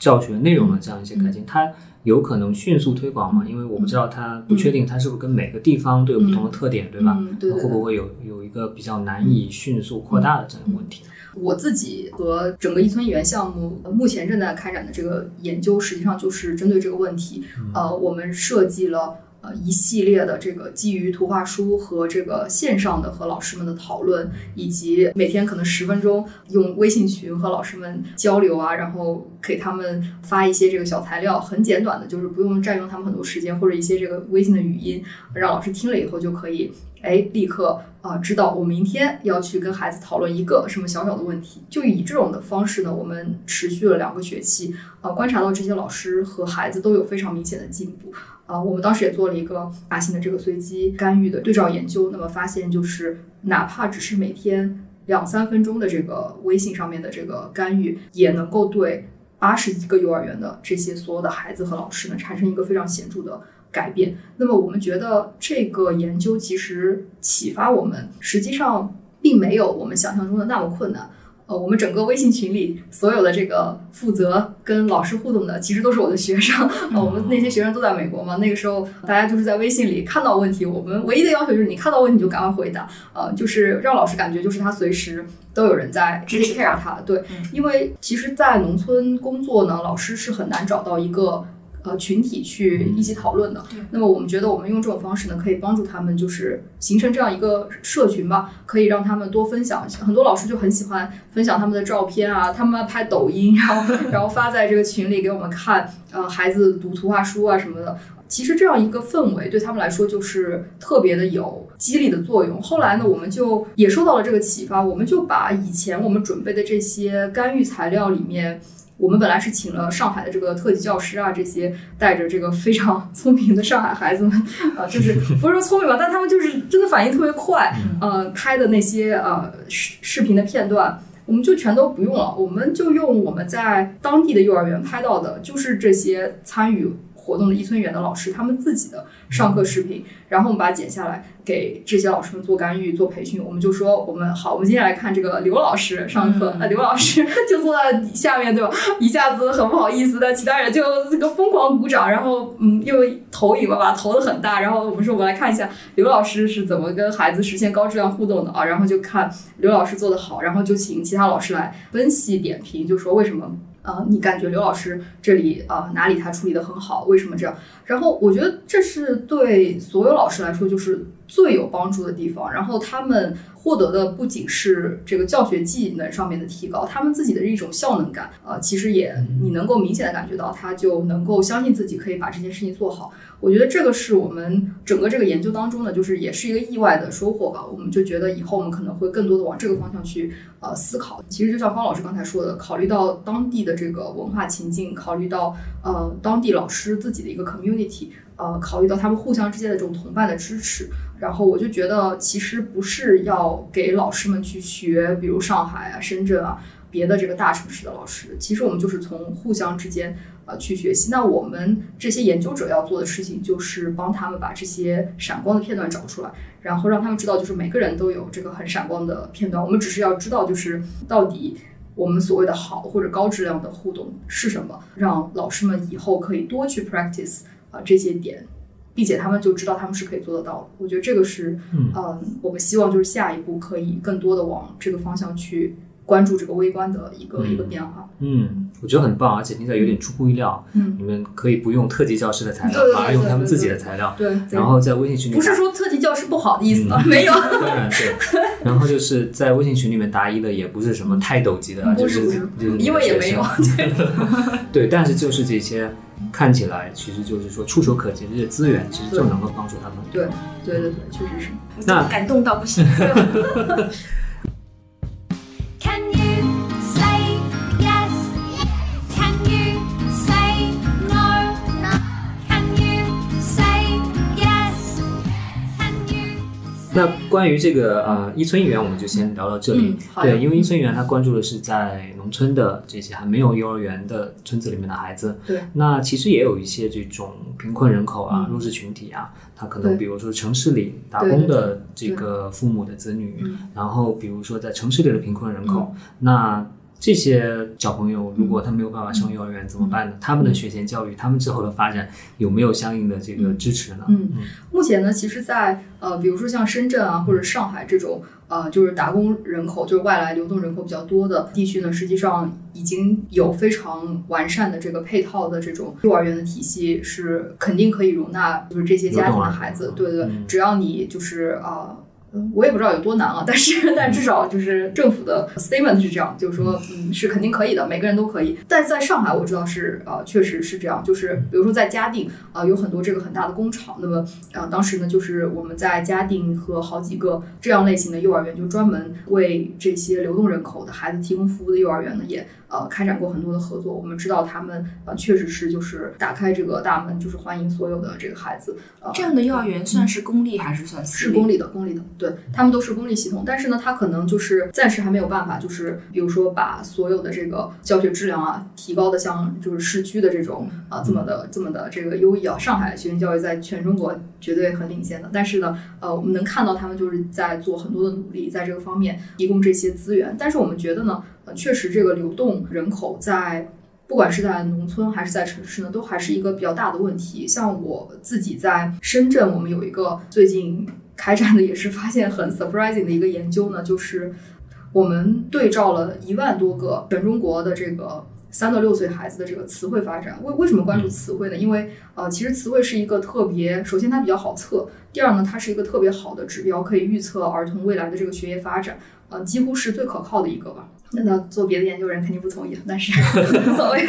教学内容的这样一些改进，它。有可能迅速推广吗？因为我不知道它不确定它是不是跟每个地方都有不同的特点，对吧？嗯、对,对,对会不会有有一个比较难以迅速扩大的这样一个问题？我自己和整个一村一园项目目前正在开展的这个研究，实际上就是针对这个问题。呃，我们设计了。呃，一系列的这个基于图画书和这个线上的和老师们的讨论，以及每天可能十分钟用微信群和老师们交流啊，然后给他们发一些这个小材料，很简短的，就是不用占用他们很多时间，或者一些这个微信的语音，让老师听了以后就可以，哎，立刻啊、知道我明天要去跟孩子讨论一个什么小小的问题。就以这种的方式呢，我们持续了两个学期，呃，观察到这些老师和孩子都有非常明显的进步。啊、我们当时也做了一个大型的这个随机干预的对照研究，那么发现就是哪怕只是每天两三分钟的这个微信上面的这个干预，也能够对八十几个幼儿园的这些所有的孩子和老师呢产生一个非常显著的改变。那么我们觉得这个研究其实启发我们，实际上并没有我们想象中的那么困难。呃，我们整个微信群里所有的这个负责跟老师互动的，其实都是我的学生。呃，我们那些学生都在美国嘛，那个时候大家就是在微信里看到问题，我们唯一的要求就是你看到问题就赶快回答，呃，就是让老师感觉就是他随时都有人在支持 care 他。对，因为其实，在农村工作呢，老师是很难找到一个。呃，群体去一起讨论的。那么我们觉得，我们用这种方式呢，可以帮助他们，就是形成这样一个社群吧，可以让他们多分享。很多老师就很喜欢分享他们的照片啊，他们拍抖音，然后 然后发在这个群里给我们看。呃，孩子读图画书啊什么的。其实这样一个氛围对他们来说就是特别的有激励的作用。后来呢，我们就也受到了这个启发，我们就把以前我们准备的这些干预材料里面。我们本来是请了上海的这个特级教师啊，这些带着这个非常 聪明的上海孩子们，呃，就是 不是说聪明吧，但他们就是真的反应特别快，呃，拍的那些呃视视频的片段，我们就全都不用了，我们就用我们在当地的幼儿园拍到的，就是这些参与活动的一村园的老师他们自己的上课视频，然后我们把它剪下来。给这些老师们做干预、做培训，我们就说我们好，我们接下来看这个刘老师上课。那刘老师 就坐在下面，对吧？一下子很不好意思，但其他人就这个疯狂鼓掌，然后嗯，又投影了，吧投的很大。然后我们说，我们来看一下刘老师是怎么跟孩子实现高质量互动的啊？然后就看刘老师做的好，然后就请其他老师来分析点评，就说为什么呃？你感觉刘老师这里啊哪里他处理的很好？为什么这样？然后我觉得这是对所有老师来说就是。最有帮助的地方，然后他们获得的不仅是这个教学技能上面的提高，他们自己的一种效能感，呃，其实也你能够明显的感觉到，他就能够相信自己可以把这件事情做好。我觉得这个是我们整个这个研究当中呢，就是也是一个意外的收获吧。我们就觉得以后我们可能会更多的往这个方向去呃思考。其实就像方老师刚才说的，考虑到当地的这个文化情境，考虑到呃当地老师自己的一个 community。呃，考虑到他们互相之间的这种同伴的支持，然后我就觉得，其实不是要给老师们去学，比如上海啊、深圳啊别的这个大城市的老师，其实我们就是从互相之间呃去学习。那我们这些研究者要做的事情，就是帮他们把这些闪光的片段找出来，然后让他们知道，就是每个人都有这个很闪光的片段。我们只是要知道，就是到底我们所谓的好或者高质量的互动是什么，让老师们以后可以多去 practice。啊，这些点，并且他们就知道他们是可以做得到的。我觉得这个是，嗯，我们希望就是下一步可以更多的往这个方向去关注这个微观的一个一个变化。嗯，我觉得很棒，而且听起来有点出乎意料。嗯，你们可以不用特级教师的材料，反而用他们自己的材料。对，然后在微信群里不是说特级教师不好的意思啊，没有。当然对。然后就是在微信群里面答疑的也不是什么泰斗级的，就是因为也没有。对，但是就是这些。看起来其实就是说触手可及的这些资源，其实就能够帮助他们。对，对对对，确实是。那感动到不行。那关于这个呃一村一园，我们就先聊到这里。对，因为一村一园它关注的是在农村的这些还没有幼儿园的村子里面的孩子。对，那其实也有一些这种贫困人口啊、弱势群体啊，他可能比如说城市里打工的这个父母的子女，然后比如说在城市里的贫困人口，那。这些小朋友，如果他没有办法上幼儿园怎么办呢？他们的学前教育，他们之后的发展有没有相应的这个支持呢？嗯，目前呢，其实，在呃，比如说像深圳啊或者上海这种呃，就是打工人口，就是外来流动人口比较多的地区呢，实际上已经有非常完善的这个配套的这种幼儿园的体系，是肯定可以容纳就是这些家庭的孩子。对对对，只要你就是啊。我也不知道有多难啊，但是但至少就是政府的 statement 是这样，就是说，嗯，是肯定可以的，每个人都可以。但在上海，我知道是呃，确实是这样，就是比如说在嘉定啊，有很多这个很大的工厂，那么呃，当时呢，就是我们在嘉定和好几个这样类型的幼儿园，就专门为这些流动人口的孩子提供服务的幼儿园呢，也。呃，开展过很多的合作，我们知道他们呃，确实是就是打开这个大门，就是欢迎所有的这个孩子。呃，这样的幼儿园算是公立还是算私立？是公立的，公立的。对他们都是公立系统，但是呢，他可能就是暂时还没有办法，就是比如说把所有的这个教学质量啊提高的像就是市区的这种啊这么的这么的这个优异啊。上海学前教育在全中国绝对很领先的，但是呢，呃，我们能看到他们就是在做很多的努力，在这个方面提供这些资源。但是我们觉得呢，呃，确实这个流动人口在。不管是在农村还是在城市呢，都还是一个比较大的问题。像我自己在深圳，我们有一个最近开展的，也是发现很 surprising 的一个研究呢，就是我们对照了一万多个全中国的这个三到六岁孩子的这个词汇发展。为为什么关注词汇呢？因为呃，其实词汇是一个特别，首先它比较好测，第二呢，它是一个特别好的指标，可以预测儿童未来的这个学业发展，呃，几乎是最可靠的一个吧。那做别的研究人肯定不同意，但是 无所谓。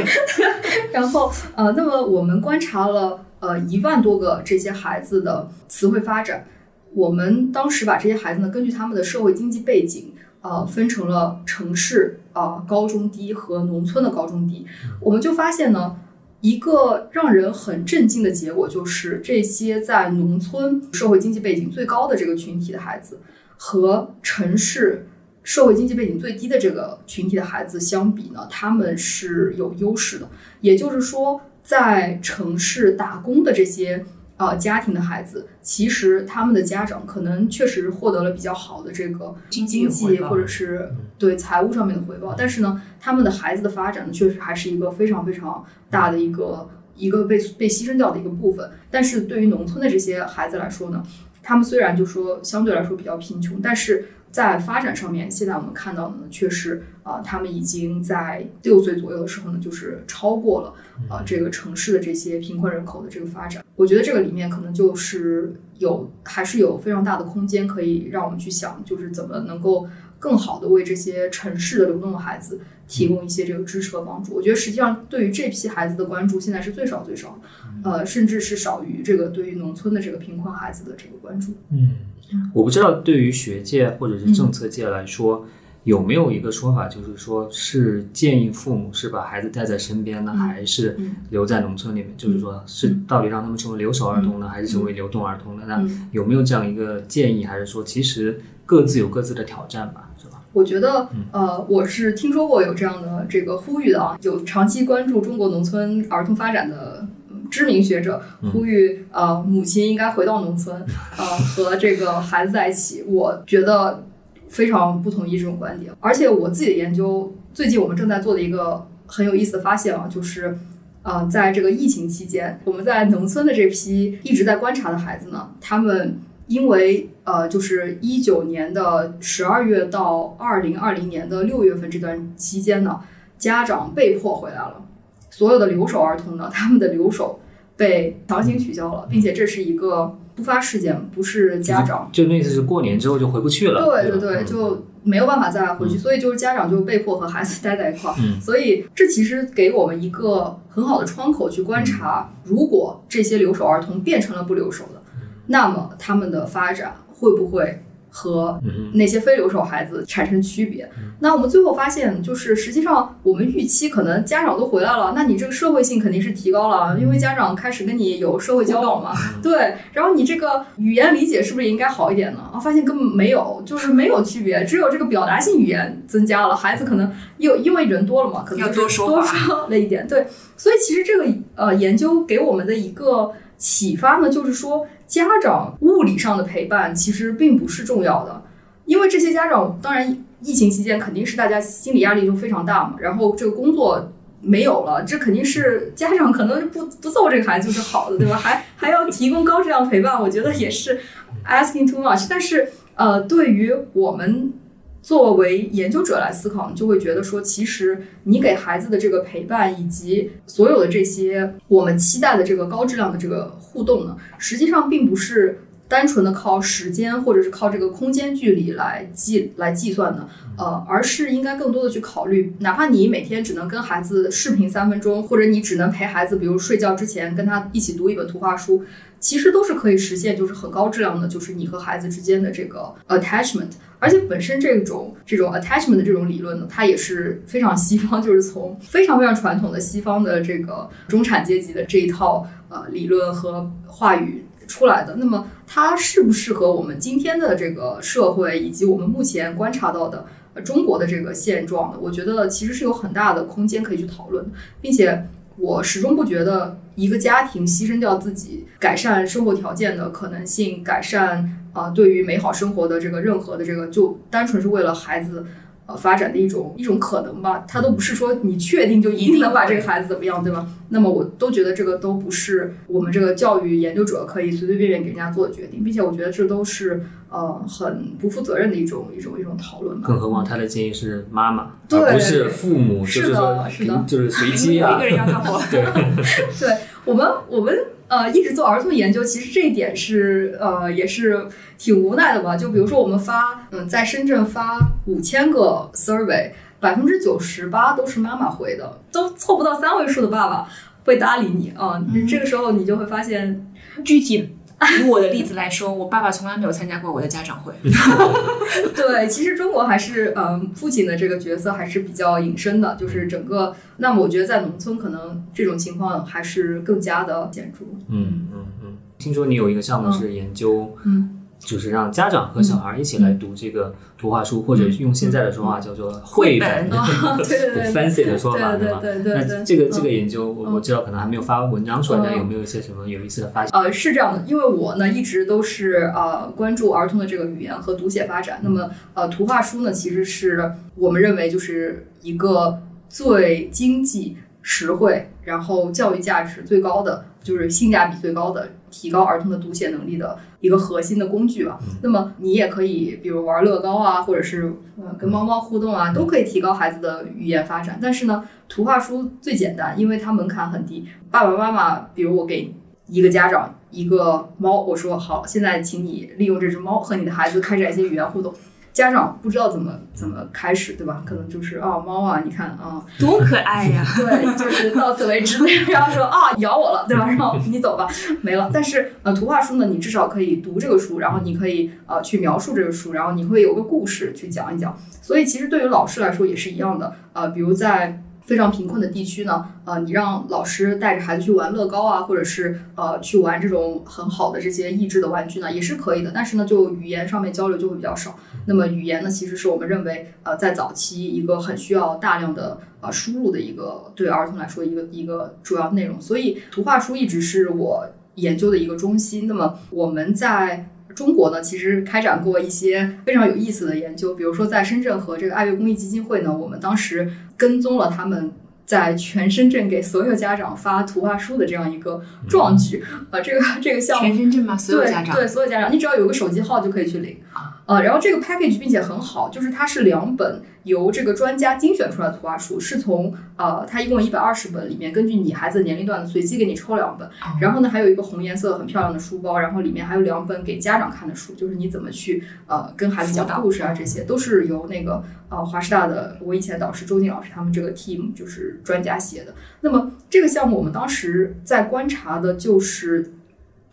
然后呃，那么我们观察了呃一万多个这些孩子的词汇发展，我们当时把这些孩子呢根据他们的社会经济背景呃分成了城市啊高中低和农村的高中低，我们就发现呢一个让人很震惊的结果就是这些在农村社会经济背景最高的这个群体的孩子和城市。社会经济背景最低的这个群体的孩子相比呢，他们是有优势的。也就是说，在城市打工的这些呃家庭的孩子，其实他们的家长可能确实获得了比较好的这个经济或者是对财务上面的回报。但是呢，他们的孩子的发展呢，确实还是一个非常非常大的一个一个被被牺牲掉的一个部分。但是对于农村的这些孩子来说呢，他们虽然就说相对来说比较贫穷，但是在发展上面，现在我们看到的呢，确实啊，他们已经在六岁左右的时候呢，就是超过了啊这个城市的这些贫困人口的这个发展。我觉得这个里面可能就是有还是有非常大的空间，可以让我们去想，就是怎么能够更好的为这些城市的流动的孩子提供一些这个支持和帮助。我觉得实际上对于这批孩子的关注现在是最少最少，呃，甚至是少于这个对于农村的这个贫困孩子的这个关注。嗯。我不知道对于学界或者是政策界来说，有没有一个说法，就是说是建议父母是把孩子带在身边呢，还是留在农村里面？就是说是到底让他们成为留守儿童呢，还是成为流动儿童呢？那有没有这样一个建议？还是说其实各自有各自的挑战吧？我觉得，呃，我是听说过有这样的这个呼吁的啊，有长期关注中国农村儿童发展的。知名学者呼吁，呃，母亲应该回到农村，呃，和这个孩子在一起。我觉得非常不同意这种观点。而且我自己的研究，最近我们正在做的一个很有意思的发现啊，就是，呃，在这个疫情期间，我们在农村的这批一直在观察的孩子呢，他们因为呃，就是一九年的十二月到二零二零年的六月份这段期间呢，家长被迫回来了，所有的留守儿童呢，他们的留守。被强行取消了，并且这是一个突发事件，不是家长。就那意思是过年之后就回不去了。对对对，就没有办法再回去，所以就是家长就被迫和孩子待在一块儿。所以这其实给我们一个很好的窗口去观察，如果这些留守儿童变成了不留守的，那么他们的发展会不会？和那些非留守孩子产生区别。那我们最后发现，就是实际上我们预期可能家长都回来了，那你这个社会性肯定是提高了，因为家长开始跟你有社会交往嘛。对，然后你这个语言理解是不是应该好一点呢？啊，发现根本没有，就是没有区别，只有这个表达性语言增加了。孩子可能又因为人多了嘛，可能多说了一点。对，所以其实这个呃研究给我们的一个启发呢，就是说。家长物理上的陪伴其实并不是重要的，因为这些家长当然疫情期间肯定是大家心理压力就非常大嘛，然后这个工作没有了，这肯定是家长可能不不揍这个孩子就是好的，对吧？还 还要提供高质量陪伴，我觉得也是 asking too much。但是呃，对于我们。作为研究者来思考，你就会觉得说，其实你给孩子的这个陪伴，以及所有的这些我们期待的这个高质量的这个互动呢，实际上并不是单纯的靠时间或者是靠这个空间距离来计来计算的，呃，而是应该更多的去考虑，哪怕你每天只能跟孩子视频三分钟，或者你只能陪孩子，比如睡觉之前跟他一起读一本图画书，其实都是可以实现，就是很高质量的，就是你和孩子之间的这个 attachment。而且本身这种这种 attachment 的这种理论呢，它也是非常西方，就是从非常非常传统的西方的这个中产阶级的这一套呃理论和话语出来的。那么它适不适合我们今天的这个社会，以及我们目前观察到的呃中国的这个现状呢？我觉得其实是有很大的空间可以去讨论，并且我始终不觉得一个家庭牺牲掉自己改善生活条件的可能性，改善啊、对于美好生活的这个任何的这个，就单纯是为了孩子。呃，发展的一种一种可能吧，它都不是说你确定就一定能把这个孩子怎么样，对吧？那么我都觉得这个都不是我们这个教育研究者可以随随便便给人家做的决定，并且我觉得这都是呃很不负责任的一种一种一种讨论吧。更何况他的建议是妈妈，对而不是父母，就是的说是的就是随 机啊一个。人要干活，对，对我们，我们呃一直做儿童研究，其实这一点是呃也是挺无奈的吧。就比如说我们发，嗯，在深圳发五千个 survey，百分之九十八都是妈妈回的，都凑不到三位数的爸爸会搭理你啊。这个时候你就会发现，具体以我的例子来说，我爸爸从来没有参加过我的家长会。对，其实中国还是嗯父亲的这个角色还是比较隐身的，就是整个。那么我觉得在农村可能这种情况还是更加的显著。嗯嗯嗯。听说你有一个项目是研究，嗯，就是让家长和小孩一起来读这个图画书，或者用现在的说法叫做绘本，啊 对对对 fancy 的说法，对吧？对对这个嗯这个研究，我嗯。我知道可能还没有发文章出来，嗯。但有没有一些什么有意思的发现？呃，是这样的，因为我呢一直都是呃关注儿童的这个语言和读写发展。那么呃，图画书呢，其实是我们认为就是一个最经济实惠，然后教育价值最高的，就是性价比最高的，提高儿童的读写能力的一个核心的工具吧。那么你也可以，比如玩乐高啊，或者是呃跟猫猫互动啊，都可以提高孩子的语言发展。但是呢，图画书最简单，因为它门槛很低。爸爸妈妈，比如我给一个家长一个猫，我说好，现在请你利用这只猫和你的孩子开展一些语言互动。家长不知道怎么怎么开始，对吧？可能就是啊，猫啊，你看啊，多可爱呀！对，就是到此为止，然后说啊咬我了，对吧？然后你走吧，没了。但是呃，图画书呢，你至少可以读这个书，然后你可以呃去描述这个书，然后你会有个故事去讲一讲。所以其实对于老师来说也是一样的，呃，比如在。非常贫困的地区呢，呃，你让老师带着孩子去玩乐高啊，或者是呃去玩这种很好的这些益智的玩具呢，也是可以的。但是呢，就语言上面交流就会比较少。那么语言呢，其实是我们认为呃在早期一个很需要大量的呃输入的一个对儿童来说一个一个主要内容。所以图画书一直是我研究的一个中心。那么我们在中国呢，其实开展过一些非常有意思的研究，比如说在深圳和这个爱乐公益基金会呢，我们当时跟踪了他们。在全深圳给所有家长发图画书的这样一个壮举，啊，这个这个项目全深圳吗？所有家长对对所有家长，你只要有个手机号就可以去领。呃，然后这个 package 并且很好，就是它是两本由这个专家精选出来的图画书，是从呃它一共一百二十本里面，根据你孩子的年龄段的随机给你抽两本。然后呢，还有一个红颜色很漂亮的书包，然后里面还有两本给家长看的书，就是你怎么去呃跟孩子讲故事啊，这些都是由那个呃华师大的我以前导师周静老师他们这个 team 就是专家写的。那么这个项目我们当时在观察的就是。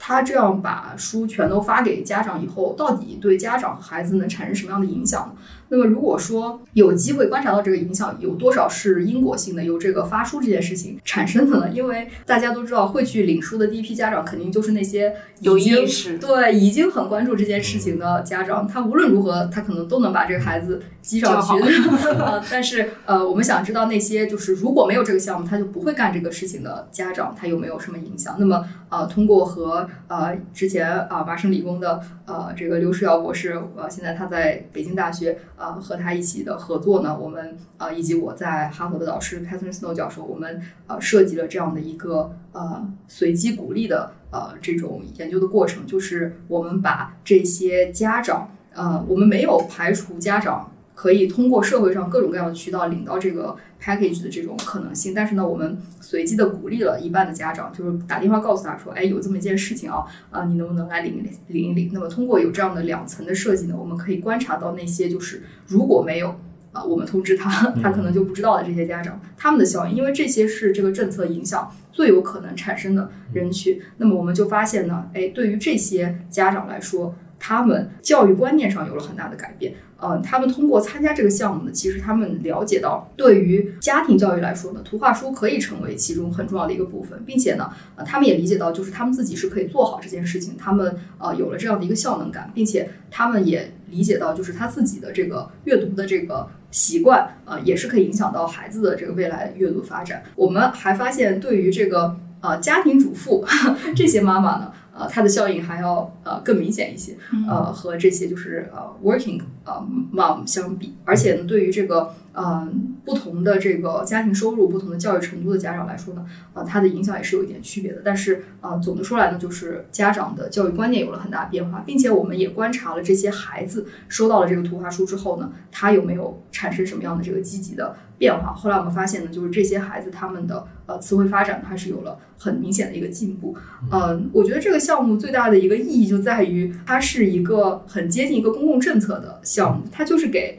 他这样把书全都发给家长以后，到底对家长和孩子能产生什么样的影响呢？那么如果说有机会观察到这个影响，有多少是因果性的，由这个发书这件事情产生的呢？因为大家都知道，会去领书的第一批家长，肯定就是那些有意识对已经很关注这件事情的家长，他无论如何，他可能都能把这个孩子激上去。呃但是呃，我们想知道那些就是如果没有这个项目，他就不会干这个事情的家长，他有没有什么影响？那么呃，通过和呃之前啊、麻省理工的呃这个刘世尧博士，呃现在他在北京大学呃和他一起的合作呢，我们呃以及我在哈佛的导师 Catherine Snow 教授，我们呃设计了这样的一个呃随机鼓励的呃这种研究的过程，就是我们把这些家长呃我们没有排除家长。可以通过社会上各种各样的渠道领到这个 package 的这种可能性，但是呢，我们随机的鼓励了一半的家长，就是打电话告诉他说，哎，有这么一件事情啊，啊、你能不能来领一领领一领？那么通过有这样的两层的设计呢，我们可以观察到那些就是如果没有啊、我们通知他，他可能就不知道的这些家长，他们的效应，因为这些是这个政策影响最有可能产生的人群。那么我们就发现呢，哎，对于这些家长来说，他们教育观念上有了很大的改变。呃，他们通过参加这个项目呢，其实他们了解到，对于家庭教育来说呢，图画书可以成为其中很重要的一个部分，并且呢，呃，他们也理解到，就是他们自己是可以做好这件事情，他们呃有了这样的一个效能感，并且他们也理解到，就是他自己的这个阅读的这个习惯，呃，也是可以影响到孩子的这个未来阅读发展。我们还发现，对于这个呃家庭主妇 这些妈妈呢。呃，它的效应还要呃更明显一些，呃，和这些就是呃 working 呃 mom 相比，而且呢，对于这个呃不同的这个家庭收入、不同的教育程度的家长来说呢，呃，它的影响也是有一点区别的。但是呃，总的说来呢，就是家长的教育观念有了很大变化，并且我们也观察了这些孩子收到了这个图画书之后呢，他有没有产生什么样的这个积极的。变化。后来我们发现呢，就是这些孩子他们的呃词汇发展，它是有了很明显的一个进步。嗯，我觉得这个项目最大的一个意义就在于，它是一个很接近一个公共政策的项目，它就是给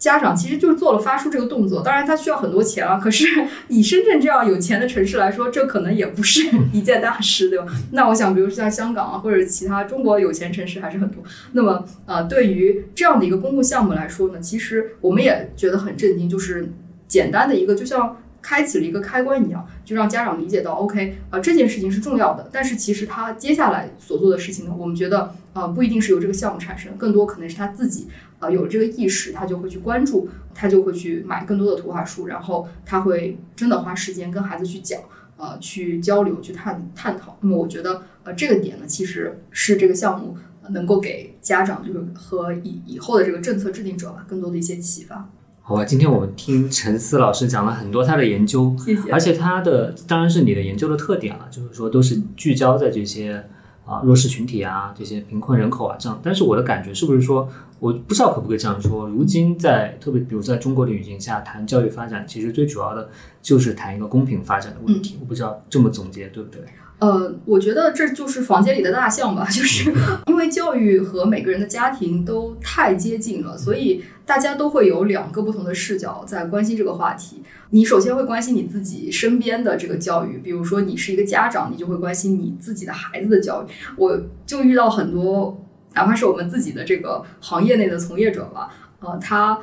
家长，其实就是做了发书这个动作。当然，他需要很多钱啊。可是以深圳这样有钱的城市来说，这可能也不是一件大事，对吧？那我想，比如像香港啊，或者其他中国有钱城市还是很多。那么，呃，对于这样的一个公共项目来说呢，其实我们也觉得很震惊，就是。简单的一个，就像开启了一个开关一样，就让家长理解到，OK，啊，这件事情是重要的。但是其实他接下来所做的事情呢，我们觉得，啊，不一定是由这个项目产生，更多可能是他自己，啊，有了这个意识，他就会去关注，他就会去买更多的图画书，然后他会真的花时间跟孩子去讲，呃，去交流，去探探讨。那么我觉得，呃，这个点呢，其实是这个项目能够给家长，就是和以以后的这个政策制定者吧，更多的一些启发。好吧，今天我们听陈思老师讲了很多他的研究，谢谢。而且他的当然是你的研究的特点了，就是说都是聚焦在这些啊弱势群体啊，这些贫困人口啊这样。但是我的感觉是不是说，我不知道可不可以这样说，如今在特别比如在中国的语境下谈教育发展，其实最主要的就是谈一个公平发展的问题。我不知道这么总结对不对？呃，我觉得这就是房间里的大象吧，就是 因为教育和每个人的家庭都太接近了，所以大家都会有两个不同的视角在关心这个话题。你首先会关心你自己身边的这个教育，比如说你是一个家长，你就会关心你自己的孩子的教育。我就遇到很多，哪怕是我们自己的这个行业内的从业者吧，呃，他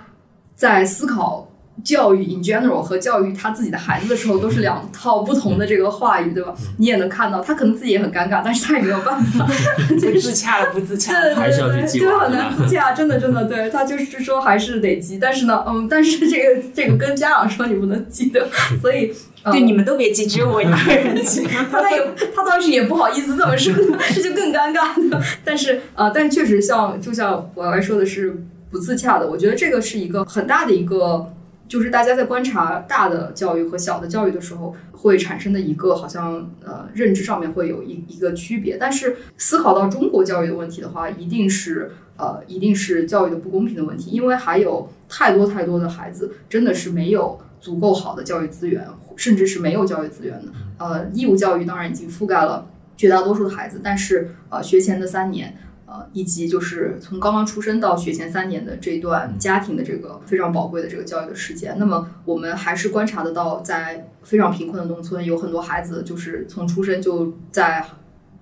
在思考。教育 in general 和教育他自己的孩子的时候，都是两套不同的这个话语，对吧？你也能看到，他可能自己也很尴尬，但是他也没有办法，不自洽了，不自洽，对还是要去记，就很难自洽，真的真的，对他就是说还是得急，但是呢，嗯，但是这个这个跟家长说你不能急的，所以对你们都别急，只有我一个人急。他他也他当时也不好意思这么说，这就更尴尬了。但是呃，但确实像就像我来说的是不自洽的，我觉得这个是一个很大的一个。就是大家在观察大的教育和小的教育的时候，会产生的一个好像呃认知上面会有一一个区别。但是思考到中国教育的问题的话，一定是呃一定是教育的不公平的问题，因为还有太多太多的孩子真的是没有足够好的教育资源，甚至是没有教育资源的。呃，义务教育当然已经覆盖了绝大多数的孩子，但是呃学前的三年。呃，以及就是从刚刚出生到学前三年的这段家庭的这个非常宝贵的这个教育的时间，那么我们还是观察得到，在非常贫困的农村，有很多孩子就是从出生就在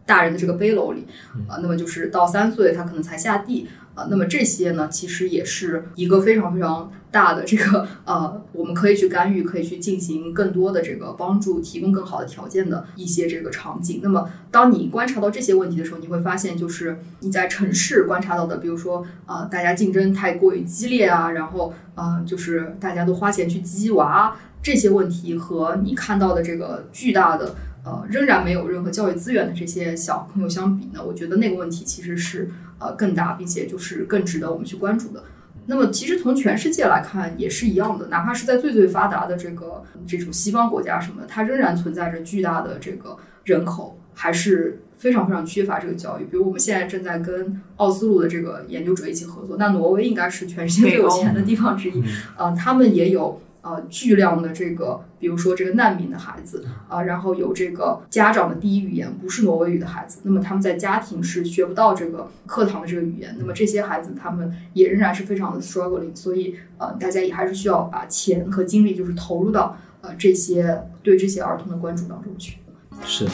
大人的这个背篓里，啊，那么就是到三岁他可能才下地。啊，那么这些呢，其实也是一个非常非常大的这个呃，我们可以去干预，可以去进行更多的这个帮助，提供更好的条件的一些这个场景。那么，当你观察到这些问题的时候，你会发现，就是你在城市观察到的，比如说啊，大家竞争太过于激烈啊，然后啊，就是大家都花钱去鸡娃这些问题，和你看到的这个巨大的呃，仍然没有任何教育资源的这些小朋友相比呢，我觉得那个问题其实是。呃，更大，并且就是更值得我们去关注的。那么，其实从全世界来看也是一样的，哪怕是在最最发达的这个这种西方国家什么的，它仍然存在着巨大的这个人口，还是非常非常缺乏这个教育。比如我们现在正在跟奥斯陆的这个研究者一起合作，那挪威应该是全世界最有钱的地方之一，呃，他们也有。呃，巨量的这个，比如说这个难民的孩子啊，然后有这个家长的第一语言不是挪威语的孩子，那么他们在家庭是学不到这个课堂的这个语言，那么这些孩子他们也仍然是非常的 struggling，所以呃，大家也还是需要把钱和精力就是投入到呃这些对这些儿童的关注当中去。是。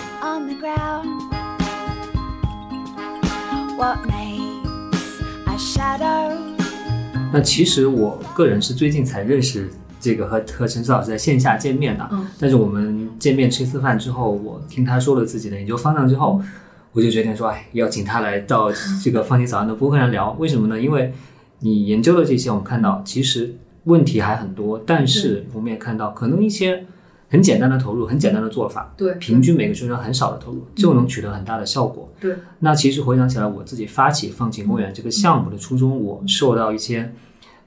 a shadow. 那其实我个人是最近才认识这个和和陈思老师在线下见面的，嗯但是我们见面吃一次饭之后，我听他说了自己的研究方向之后，我就决定说，哎，要请他来到这个放晴早安的播客上聊。为什么呢？因为你研究的这些，我们看到其实问题还很多，但是我们也看到可能一些很简单的投入、很简单的做法，对，平均每个学生很少的投入就能取得很大的效果。对，那其实回想起来，我自己发起放晴公园这个项目的初衷，我受到一些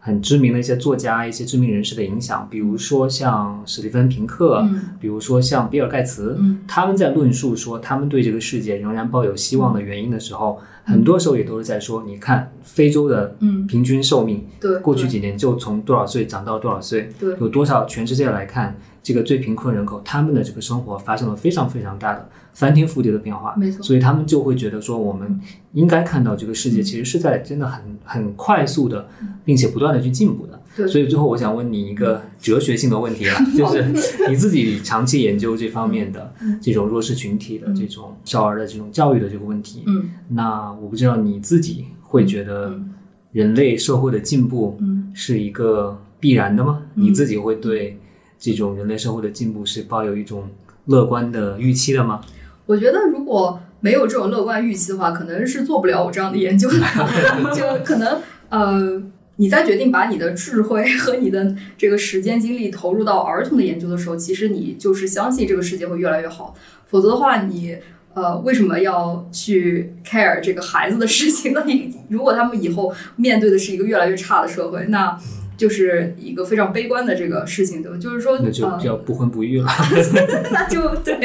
很知名的一些作家、一些知名人士的影响，比如说像史蒂芬平克，嗯比如说像比尔盖茨，嗯他们在论述说他们对这个世界仍然抱有希望的原因的时候，很多时候也都是在说，你看非洲的嗯，平均寿命对，过去几年就从多少岁涨到多少岁，对有多少全世界来看，这个最贫困人口他们的这个生活发生了非常非常大的翻天覆地的变化，没错。所以他们就会觉得说，我们应该看到这个世界其实是在真的很很快速的，并且不断的去进步的。对。所以最后我想问你一个哲学性的问题啊，就是你自己长期研究这方面的这种弱势群体的这种少儿的这种教育的这个问题，嗯。那我不知道你自己会觉得嗯。人类社会的进步嗯。是一个必然的吗？嗯。你自己会对这种人类社会的进步是抱有一种乐观的预期的吗？我觉得如果没有这种乐观预期的话，可能是做不了我这样的研究的。就可能呃，你在决定把你的智慧和你的这个时间精力投入到儿童的研究的时候，其实你就是相信这个世界会越来越好。否则的话，你呃为什么要去 care 这个孩子的事情呢？你如果他们以后面对的是一个越来越差的社会，那就是一个非常悲观的这个事情，对吧？就是说，那就呃叫不婚不育了。那就对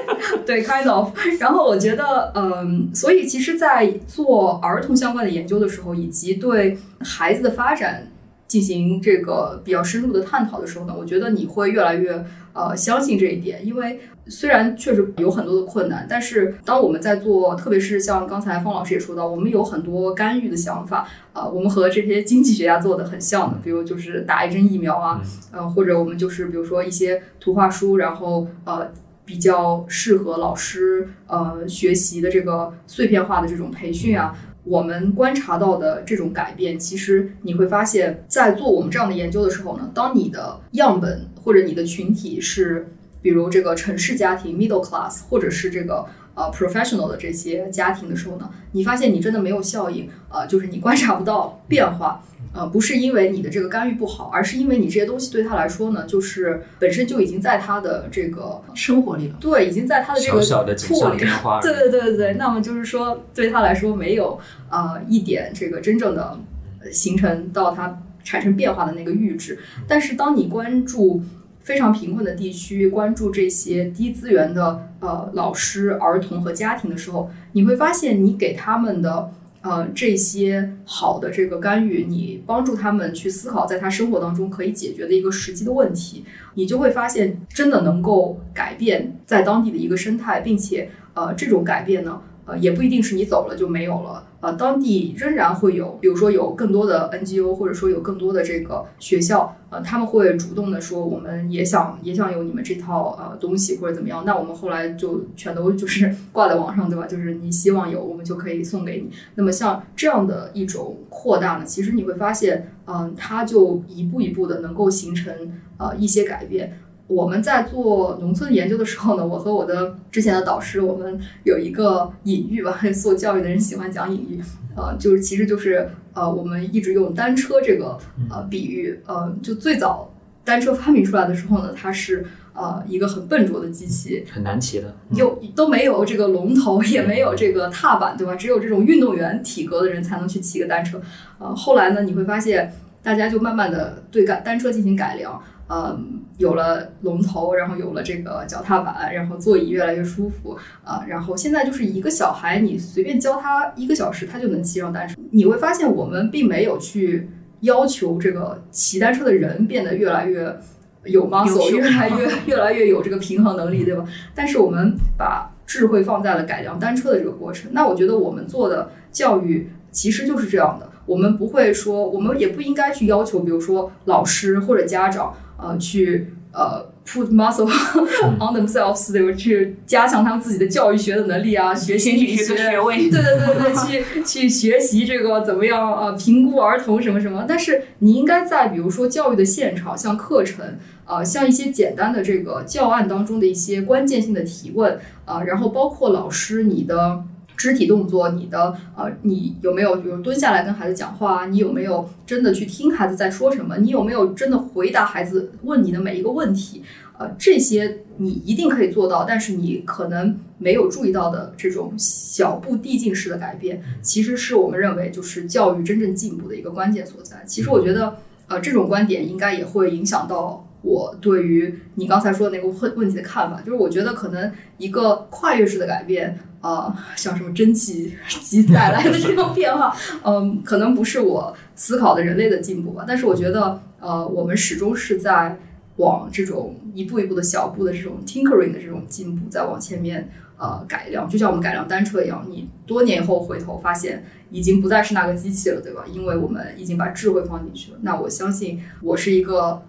对，kind of。然后我觉得，嗯，所以其实，在做儿童相关的研究的时候，以及对孩子的发展进行这个比较深入的探讨的时候呢，我觉得你会越来越呃相信这一点，因为虽然确实有很多的困难，但是当我们在做，特别是像刚才方老师也说到，我们有很多干预的想法，呃，我们和这些经济学家做的很像的，比如就是打一针疫苗啊，呃，或者我们就是比如说一些图画书，然后呃。比较适合老师呃学习的这个碎片化的这种培训啊，我们观察到的这种改变，其实你会发现在做我们这样的研究的时候呢，当你的样本或者你的群体是，比如这个城市家庭 middle class，或者是这个呃 professional 的这些家庭的时候呢，你发现你真的没有效应，呃，就是你观察不到变化。呃，不是因为你的这个干预不好，而是因为你这些东西对他来说呢，就是本身就已经在他的这个生活里了。对，已经在他的这个小小的错里对对对对对，那么就是说，对他来说没有呃一点这个真正的呃形成到他产生变化的那个阈值。但是当你关注非常贫困的地区，关注这些低资源的呃老师、儿童和家庭的时候，你会发现你给他们的。呃，这些好的这个干预，你帮助他们去思考，在他生活当中可以解决的一个实际的问题，你就会发现真的能够改变在当地的一个生态，并且呃，这种改变呢，呃，也不一定是你走了就没有了，呃，当地仍然会有，比如说有更多的 NGO，或者说有更多的这个学校，呃，他们会主动的说，我们也想也想有你们这套呃东西或者怎么样，那我们后来就全都就是 挂在网上，对吧？就是你希望有，我们就可以送给你。那么像这样的一种扩大呢，其实你会发现，嗯、它就一步一步的能够形成呃一些改变。我们在做农村研究的时候呢，我和我的之前的导师，我们有一个隐喻吧，做教育的人喜欢讲隐喻，呃，就是其实就是呃，我们一直用单车这个呃比喻，呃，就最早单车发明出来的时候呢，它是呃一个很笨拙的机器，很难骑的。嗯。有都没有这个龙头，也没有这个踏板，对吧？只有这种运动员体格的人才能去骑个单车。呃，后来呢，你会发现大家就慢慢的对改单车进行改良，呃，有了龙头，然后有了这个脚踏板，然后座椅越来越舒服，啊、然后现在就是一个小孩，你随便教他一个小时，他就能骑上单车。你会发现，我们并没有去要求这个骑单车的人变得越来越有 muscle，越来越 越来越有这个平衡能力，对吧？但是我们把智慧放在了改良单车的这个过程。那我觉得我们做的教育其实就是这样的，我们不会说，我们也不应该去要求，比如说老师或者家长，呃，去呃 put muscle on themselves，对吧？去加强他们自己的教育学的能力啊，学心理学学的学位。对对对对，去 去学习这个怎么样啊？评估儿童什么什么？但是你应该在比如说教育的现场，像课程呃，像一些简单的这个教案当中的一些关键性的提问啊，然后包括老师你的。肢体动作，你的呃，你有没有比如蹲下来跟孩子讲话？你有没有真的去听孩子在说什么？你有没有真的回答孩子问你的每一个问题？呃，这些你一定可以做到，但是你可能没有注意到的这种小步递进式的改变，其实是我们认为就是教育真正进步的一个关键所在。其实我觉得，呃，这种观点应该也会影响到我对于你刚才说的那个问问题的看法。就是我觉得可能一个跨越式的改变。呃，像什么蒸汽机带来的这种变化，嗯，可能不是我思考的人类的进步吧。但是我觉得，呃，我们始终是在往这种一步一步的小步的这种 tinkering 的这种进步，在往前面呃改良。就像我们改良单车一样，你多年以后回头发现，已经不再是那个机器了，对吧？因为我们已经把智慧放进去了。那我相信，我是一个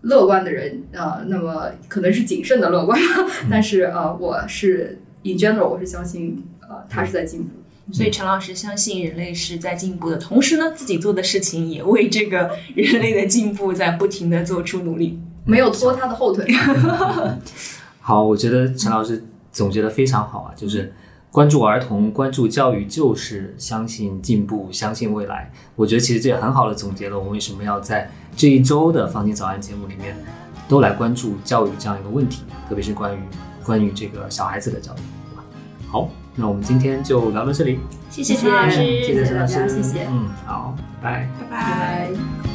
乐观的人，呃，那么可能是谨慎的乐观，但是呃，我是。In general，我是相信，呃，他是在进步。所以陈老师相信人类是在进步的同时呢，自己做的事情也为这个人类的进步在不停的做出努力，没有拖他的后腿。好，我觉得陈老师总结的非常好啊，就是关注儿童、关注教育，就是相信进步、相信未来。我觉得其实这也很好的总结了我们为什么要在这一周的《放晴早安》节目里面都来关注教育这样一个问题，特别是关于。关于这个小孩子的教育，对吧？好，那我们今天就聊到这里。谢谢陈老师，谢谢陈老师，谢谢。嗯，好，拜拜，拜拜。